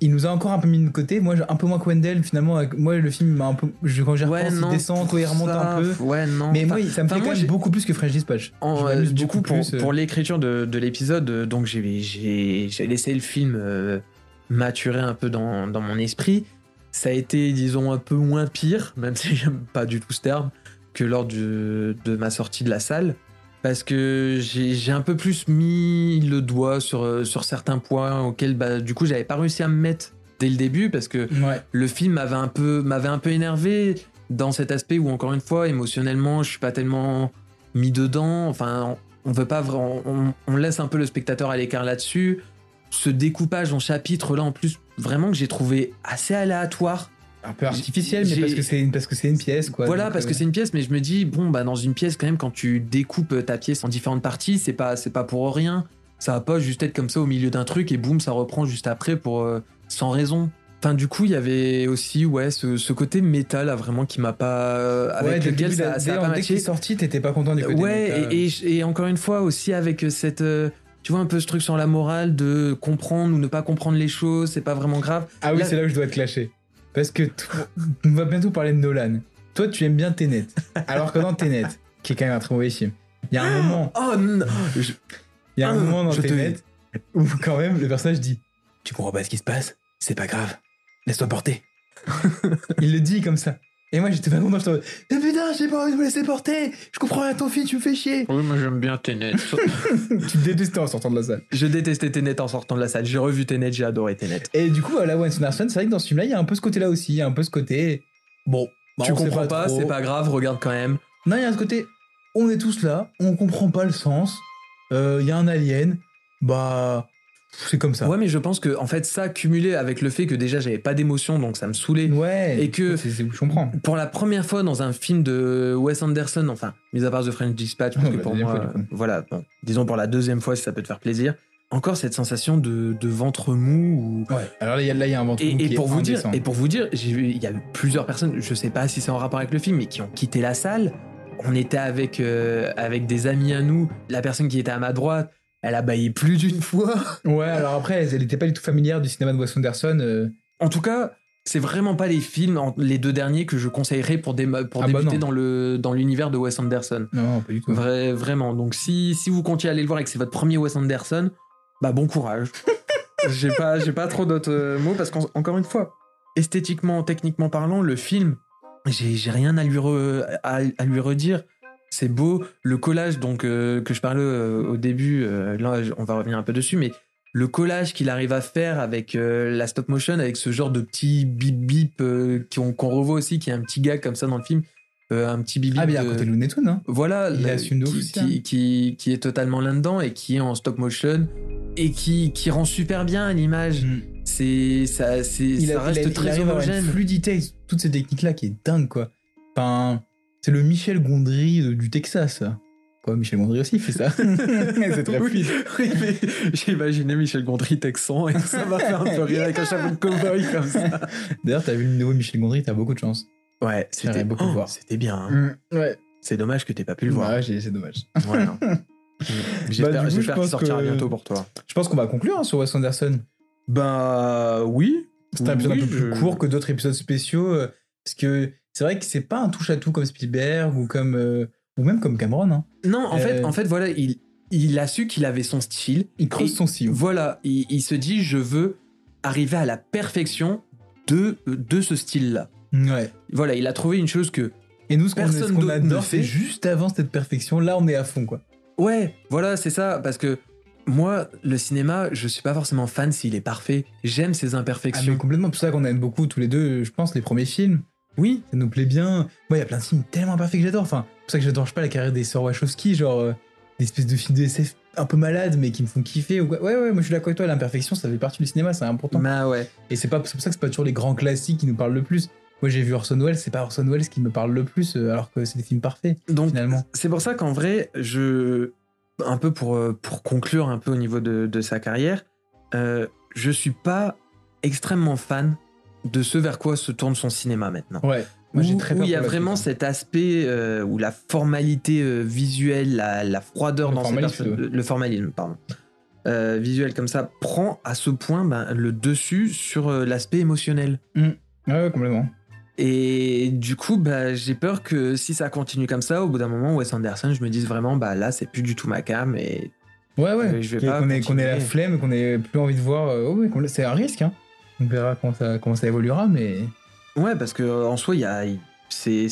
Il nous a encore un peu mis de côté. Moi, un peu moins que Wendell, finalement. Moi, le film m'a un peu. je- Quand j'y Ouais, repense, il descend, toi, il remonte un peu. Ouais, non. Mais moi, ça me fait quand j'ai- même beaucoup plus que French Dispatch. En, euh, du coup, pour, euh. l'écriture de, de l'épisode, donc j'ai- laissé le film euh, maturer un peu dans, dans mon esprit. Ça a été, disons, un peu moins pire, [laughs] même si j'aime pas du tout ce terme, que lors du- de ma sortie de la salle. Parce que j'ai un peu plus mis le doigt sur, euh, sur certains points auxquels, bah, du coup, j'avais pas réussi à me mettre dès le début parce que Ouais. le film m'avait un peu m'avait un peu énervé dans cet aspect où encore une fois émotionnellement je suis pas tellement mis dedans. Enfin on veut pas vraiment on, on laisse un peu le spectateur à l'écart là-dessus. Ce découpage en chapitres là en plus vraiment que j'ai trouvé assez aléatoire Un peu artificiel, mais parce que c'est une, parce que c'est une pièce, quoi. voilà, Donc, parce euh, que c'est une pièce, mais je me dis, bon, bah, dans une pièce, quand même, quand tu découpes ta pièce en différentes parties, c'est pas, c'est pas pour rien. Ça va pas juste être comme ça au milieu d'un truc et boum, ça reprend juste après pour, euh, sans raison. Enfin, du coup, il y avait aussi, ouais, ce, ce côté métal, là, vraiment, qui m'a pas. euh, Ouais, avec le lequel ça, ça a pas dès qu'il est sorti, t'étais pas content du côté Ouais, et, et- et encore une fois, aussi avec cette. euh, tu vois, un peu ce truc sur la morale de comprendre ou ne pas comprendre les choses, c'est pas vraiment grave. Ah oui, c'est là où je dois te clasher. Parce que on va bientôt parler de Nolan. Toi, tu aimes bien Tenet. Alors que dans Tenet, qui est quand même un très mauvais film, il y a un moment, [gasps] Oh non je- il y a un Ah, moment dans te Tenet où quand même le personnage dit Tu comprends pas ce qui se passe? C'est pas grave. Laisse-toi porter. il le dit comme ça. Et moi, j'étais pas content, j'étais en mode, Eh putain, j'ai pas envie de me laisser porter. Je comprends rien à ton film, tu me fais chier. Oui, moi j'aime bien Tenet. [laughs] [laughs] tu me détestais en sortant de la salle. je détestais Tenet en sortant de la salle. J'ai revu Tenet, j'ai adoré Tenet. Et du coup, à la Wes Anderson, c'est vrai que dans ce film-là, il y a un peu ce côté-là aussi. Il y a un peu ce côté. Bon, bah, tu comprends pas, c'est pas grave, regarde quand même. Non, il y a ce côté. On est tous là, on comprend pas le sens. euh, Il y a un alien. Bah. C'est comme ça. Ouais, mais je pense que en fait, ça cumulé avec le fait que déjà j'avais pas d'émotion, donc ça me saoulait. Ouais. Et que je comprends. pour la première fois dans un film de Wes Anderson, enfin, mis à part The French Dispatch, parce Oh, que bah, pour moi, fois, voilà, bon, disons pour la deuxième fois si ça peut te faire plaisir, encore cette sensation de, de ventre mou. Ou... Ouais. Alors là, il y a, un ventre Et, mou et qui pour est vous dire, et pour vous dire, il y a eu plusieurs personnes, je sais pas si c'est en rapport avec le film, mais qui ont quitté la salle. On était avec euh, avec des amis à nous. La personne qui était à ma droite, elle a baillé plus d'une fois. Ouais, alors après, elle était pas du tout familière du cinéma de Wes Anderson. euh, En tout cas, c'est vraiment pas les films, les deux derniers, que je conseillerais pour, Ah bah débuter dans le dans l'univers de Wes Anderson. Non, pas du tout. Vrai- vraiment. Donc si, si vous comptiez aller le voir et que c'est votre premier Wes Anderson, bah bon courage. [laughs] j'ai pas j'ai pas trop d'autres euh, mots parce qu'encore une fois, esthétiquement, techniquement parlant, le film, j'ai j'ai rien à lui re- à, à lui redire. C'est beau, le collage donc euh, que je parlais euh, au début, euh, là on va revenir un peu dessus, mais le collage qu'il arrive à faire avec la stop motion, avec ce genre de petit bip bip qu'on revoit aussi, qui est un petit gars comme ça dans le film, un petit bip bip. Ah, mais à côté de Looney Tunes, hein. voilà, Il qui, qui, qui- qui est totalement là-dedans et qui est en stop motion et qui, qui rend super bien l'image. C'est ça, c'est Mm. il, ça a- reste il a- il très à avoir une homogène. fluidité toutes ces techniques-là qui est dingue, quoi. Enfin, c'est le Michel Gondry du Texas. Quoi, Michel Gondry aussi fait ça. [laughs] c'est très Oui, oui, mais j'ai imaginé Michel Gondry texan et ça m'a fait un peu rire avec un chapeau de cowboy comme ça. D'ailleurs, t'as vu le nouveau Michel Gondry, t'as beaucoup de chance. Ouais, c'était beaucoup oh, voir. C'était bien. hein. Ouais. C'est dommage que t'aies pas pu le voir. Ouais, c'est dommage. Voilà. [laughs] Bah, J'espère j'espère je qu'il pense sortira que- bientôt pour toi. Je pense qu'on va conclure hein, sur Wes Anderson. Bah oui. C'est un épisode Oui, un peu je- plus court que d'autres épisodes spéciaux. euh, parce que c'est vrai que c'est pas un touche-à-tout comme Spielberg ou comme. euh, ou même comme Cameron. Hein. Non, en fait, Euh, en fait, voilà, il, il a su qu'il avait son style. Il creuse son sillon. Voilà, il, il se dit, je veux arriver à la perfection de, de ce style-là. Ouais. Voilà, il a trouvé une chose que. Et nous, ce Personne qu'on ne adore, fait. c'est juste avant cette perfection. Là, on est à fond, quoi. Ouais, voilà, c'est ça, parce que moi, le cinéma, je suis pas forcément fan s'il est parfait. J'aime ses Ah, imperfections. mais complètement. C'est pour ça qu'on aime beaucoup tous les deux, je pense, les premiers films. Oui, Ça nous plaît bien. Moi, il y a plein de films tellement parfaits que j'adore. Enfin, c'est pour ça que j'adore, pas, la carrière des sœurs Wachowski, genre euh, des espèces de films de SF un peu malades, mais qui me font kiffer. Ou quoi. Ouais, ouais, moi je suis d'accord avec toi, l'imperfection, ça fait partie du cinéma, c'est important. bah ouais. Et c'est pas pour ça que c'est pas toujours les grands classiques qui nous parlent le plus. Moi, j'ai vu Orson Welles, c'est pas Orson Welles qui me parle le plus, euh, alors que c'est des films parfaits, Donc, finalement. c'est pour ça qu'en vrai, je. Un peu pour, euh, pour conclure un peu au niveau de, de sa carrière, euh, je suis pas extrêmement fan de ce vers quoi se tourne son cinéma maintenant. Ouais. Moi, j'ai où, très où il y a vraiment hein. cet aspect euh, où la formalité euh, visuelle, la, la froideur Le dans ses formalisme, perso- ouais. le formalisme, pardon, euh, visuel comme ça prend à ce point ben, le dessus sur euh, l'aspect émotionnel. Ouais, ouais, complètement. Et du coup, bah, j'ai peur que si ça continue comme ça, au bout d'un moment, Wes Anderson, je me dise vraiment, bah là, c'est plus du tout ma cam et Ouais, ouais. Euh, je vais Qu'on ait, la flemme, qu'on ait plus envie de voir. euh, oh, ouais, c'est un risque, hein. On verra comment ça, comment ça évoluera, mais. ouais, parce que en soi, il y a, c'est,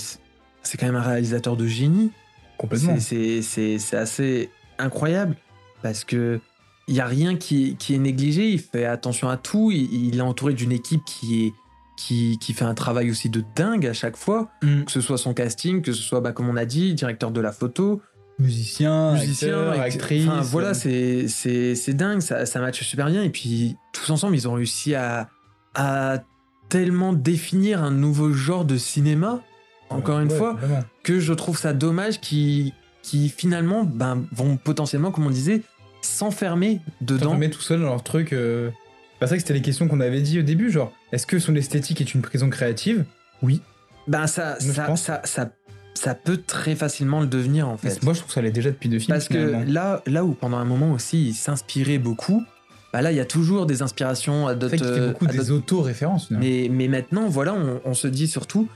c'est quand même un réalisateur de génie. Complètement. C'est- C'est, c'est, c'est assez incroyable parce que il y a rien qui, qui est négligé. Il fait attention à tout. Il, il est entouré d'une équipe qui est qui, qui fait un travail aussi de dingue à chaque fois, Mm. que ce soit son casting, que ce soit, bah, comme on a dit, directeur de la photo, Musicien, musicien, acteur, act- actrice. Enfin, voilà, euh, c'est, c'est, c'est dingue, ça, ça matche super bien. Et puis, tous ensemble, ils ont réussi à, à tellement définir un nouveau genre de cinéma, encore une ouais, fois, que je trouve ça dommage qui, qui finalement ben, vont potentiellement, comme on disait, s'enfermer dedans. S'enfermer tout seul dans leur truc. euh, C'est ça que c'était les questions qu'on avait dit au début, genre, est-ce que son esthétique est une prison créative? Oui. Ben, ça, ça, ça, ça, ça peut très facilement le devenir, en fait. Moi, je trouve que ça l'est déjà depuis deux films. Parce que là, là où pendant un moment aussi, il s'inspirait beaucoup, bah là, il y a toujours des inspirations à d'autres. fait beaucoup des auto-références. Mais, mais maintenant, voilà, on, on se dit surtout,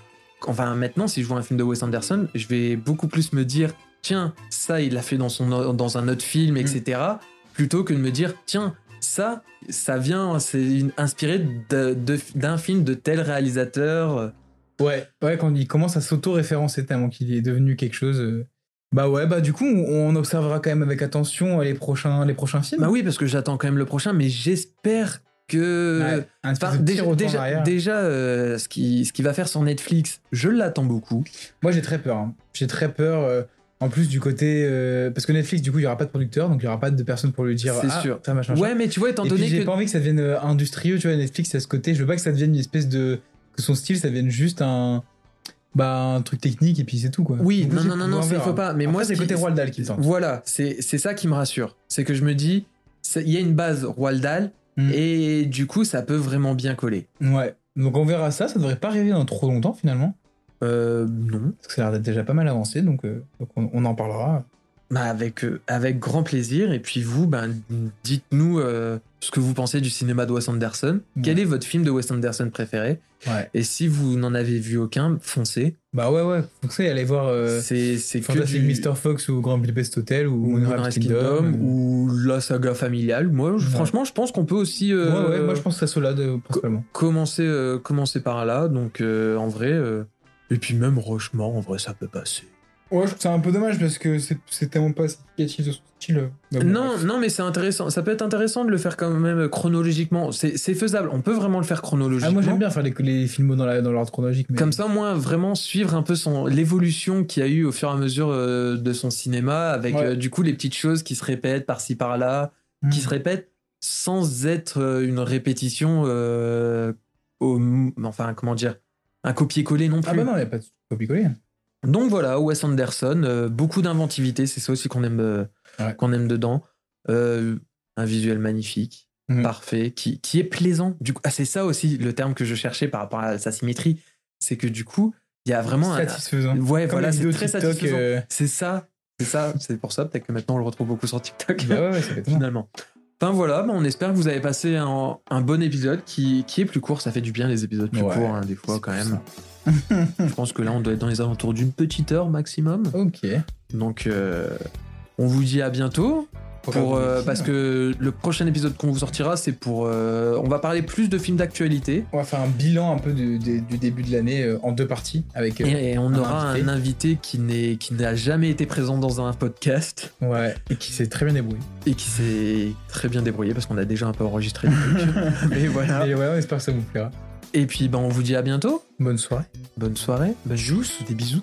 enfin maintenant, si je vois un film de Wes Anderson, je vais beaucoup plus me dire, tiens, ça, il l'a fait dans, son, dans un autre Mm. film, etc., plutôt que de me dire, tiens, ça, ça vient, c'est inspiré d'un film de tel réalisateur. Ouais, ouais, quand il commence à s'auto-référencer tellement qu'il est devenu quelque chose. euh, Bah ouais, bah du coup, on observera quand même avec attention les prochains, les prochains films. Bah oui, parce que j'attends quand même le prochain, mais j'espère que. Ouais, un Enfin, déjà, déjà, euh, ce qui ce qui va faire sur Netflix, je l'attends beaucoup. Moi, j'ai très peur. hein. J'ai très peur. euh, en plus du côté. euh, parce que Netflix, du coup, il n'y aura pas de producteur, donc il n'y aura pas de personne pour lui dire. C'est ah, sûr. Ça, machin, Ouais, mais tu vois, étant Et donné puis, j'ai que- pas envie que ça devienne euh, industrieux, tu vois, Netflix, à ce côté. Je veux pas que ça devienne une espèce de. Que son style, ça devienne juste un. Bah, un truc technique et puis c'est tout, quoi. Oui, non, non, non, on non, il faut pas. Mais Après, moi, c'est côté Roald Dahl qui me tente. Voilà, c'est c'est ça qui me rassure. C'est que je me dis, il y a une base Roald Dahl, Mm. et du coup, ça peut vraiment bien coller. Ouais. Donc on verra ça. Ça devrait pas arriver dans trop longtemps, finalement. Euh, non. Parce que ça a l'air d'être déjà pas mal avancé, donc, euh, donc on, on en parlera. Bah avec, euh, avec grand plaisir. Et puis vous, ben, dites-nous euh, ce que vous pensez du cinéma de Wes Anderson. Quel est votre film de Wes Anderson préféré? Ouais. Et si vous n'en avez vu aucun, foncez. Bah ouais, ouais. Ça, aller voir. euh, c'est c'est que Fantastic du- Mr. Fox ou Grand Budapest Hotel ou, ou Moonrise Kingdom. Kingdom, ou la saga familiale. Moi, Ouais. franchement, je pense qu'on peut aussi Ouais, euh, ouais, moi je pense que là de, principalement. commencer, commencer par là. Donc, en vrai, et puis même Rochement, en vrai, ça peut passer. Ouais, je trouve que c'est un peu dommage parce que c'est tellement pas significatif de son style. euh. Bon, non, bref. non, mais c'est intéressant. Ça peut être intéressant de le faire quand même chronologiquement. C'est faisable. On peut vraiment le faire chronologiquement. Ah, moi j'aime bien faire les, les films dans l'ordre chronologique. Mais... Comme ça, moi, vraiment suivre un peu l'évolution qu'il y a eu au fur et à mesure euh, de son cinéma, avec Ouais. euh, du coup les petites choses qui se répètent par-ci par-là, Mm. qui se répètent sans être une répétition, euh, au, enfin comment dire, un copier-coller non plus. Ah bah non, il a pas de copier-coller. Donc voilà, Wes Anderson, euh, beaucoup d'inventivité, c'est ça aussi qu'on aime, euh, qu'on aime dedans. Euh, un visuel magnifique, Mhm. parfait, qui, qui est plaisant. Du coup, ah, c'est ça aussi le terme que je cherchais par rapport à sa symétrie, c'est que du coup, il y a vraiment un- Satisfaisant. Ouais, Comme voilà, c'est très TikTok, satisfaisant. C'est ça, c'est ça, c'est pour ça peut-être que maintenant on le retrouve beaucoup sur TikTok. Bah ouais, ouais, finalement. Enfin voilà, bah, on espère que vous avez passé un, un bon épisode qui, qui est plus court. Ça fait du bien les épisodes plus Ouais, courts, hein, des fois quand même. Je pense que là, on doit être dans les alentours d'une petite heure maximum. Ok. Donc, euh, on vous dit à bientôt. Pour euh, parce que le prochain épisode qu'on vous sortira, c'est pour. euh, on va parler plus de films d'actualité. On va faire un bilan un peu du, du- du début de l'année euh, en deux parties avec. Et, et on un aura invité. un invité qui n'est qui n'a jamais été présent dans un podcast Ouais, et qui s'est très bien débrouillé. et qui s'est très bien débrouillé parce qu'on a déjà un peu enregistré. Mais [laughs] voilà. Et ouais, on espère que ça vous plaira. Et puis ben on vous dit à bientôt. Bonne soirée. Bonne soirée. Bah, jousse, des bisous.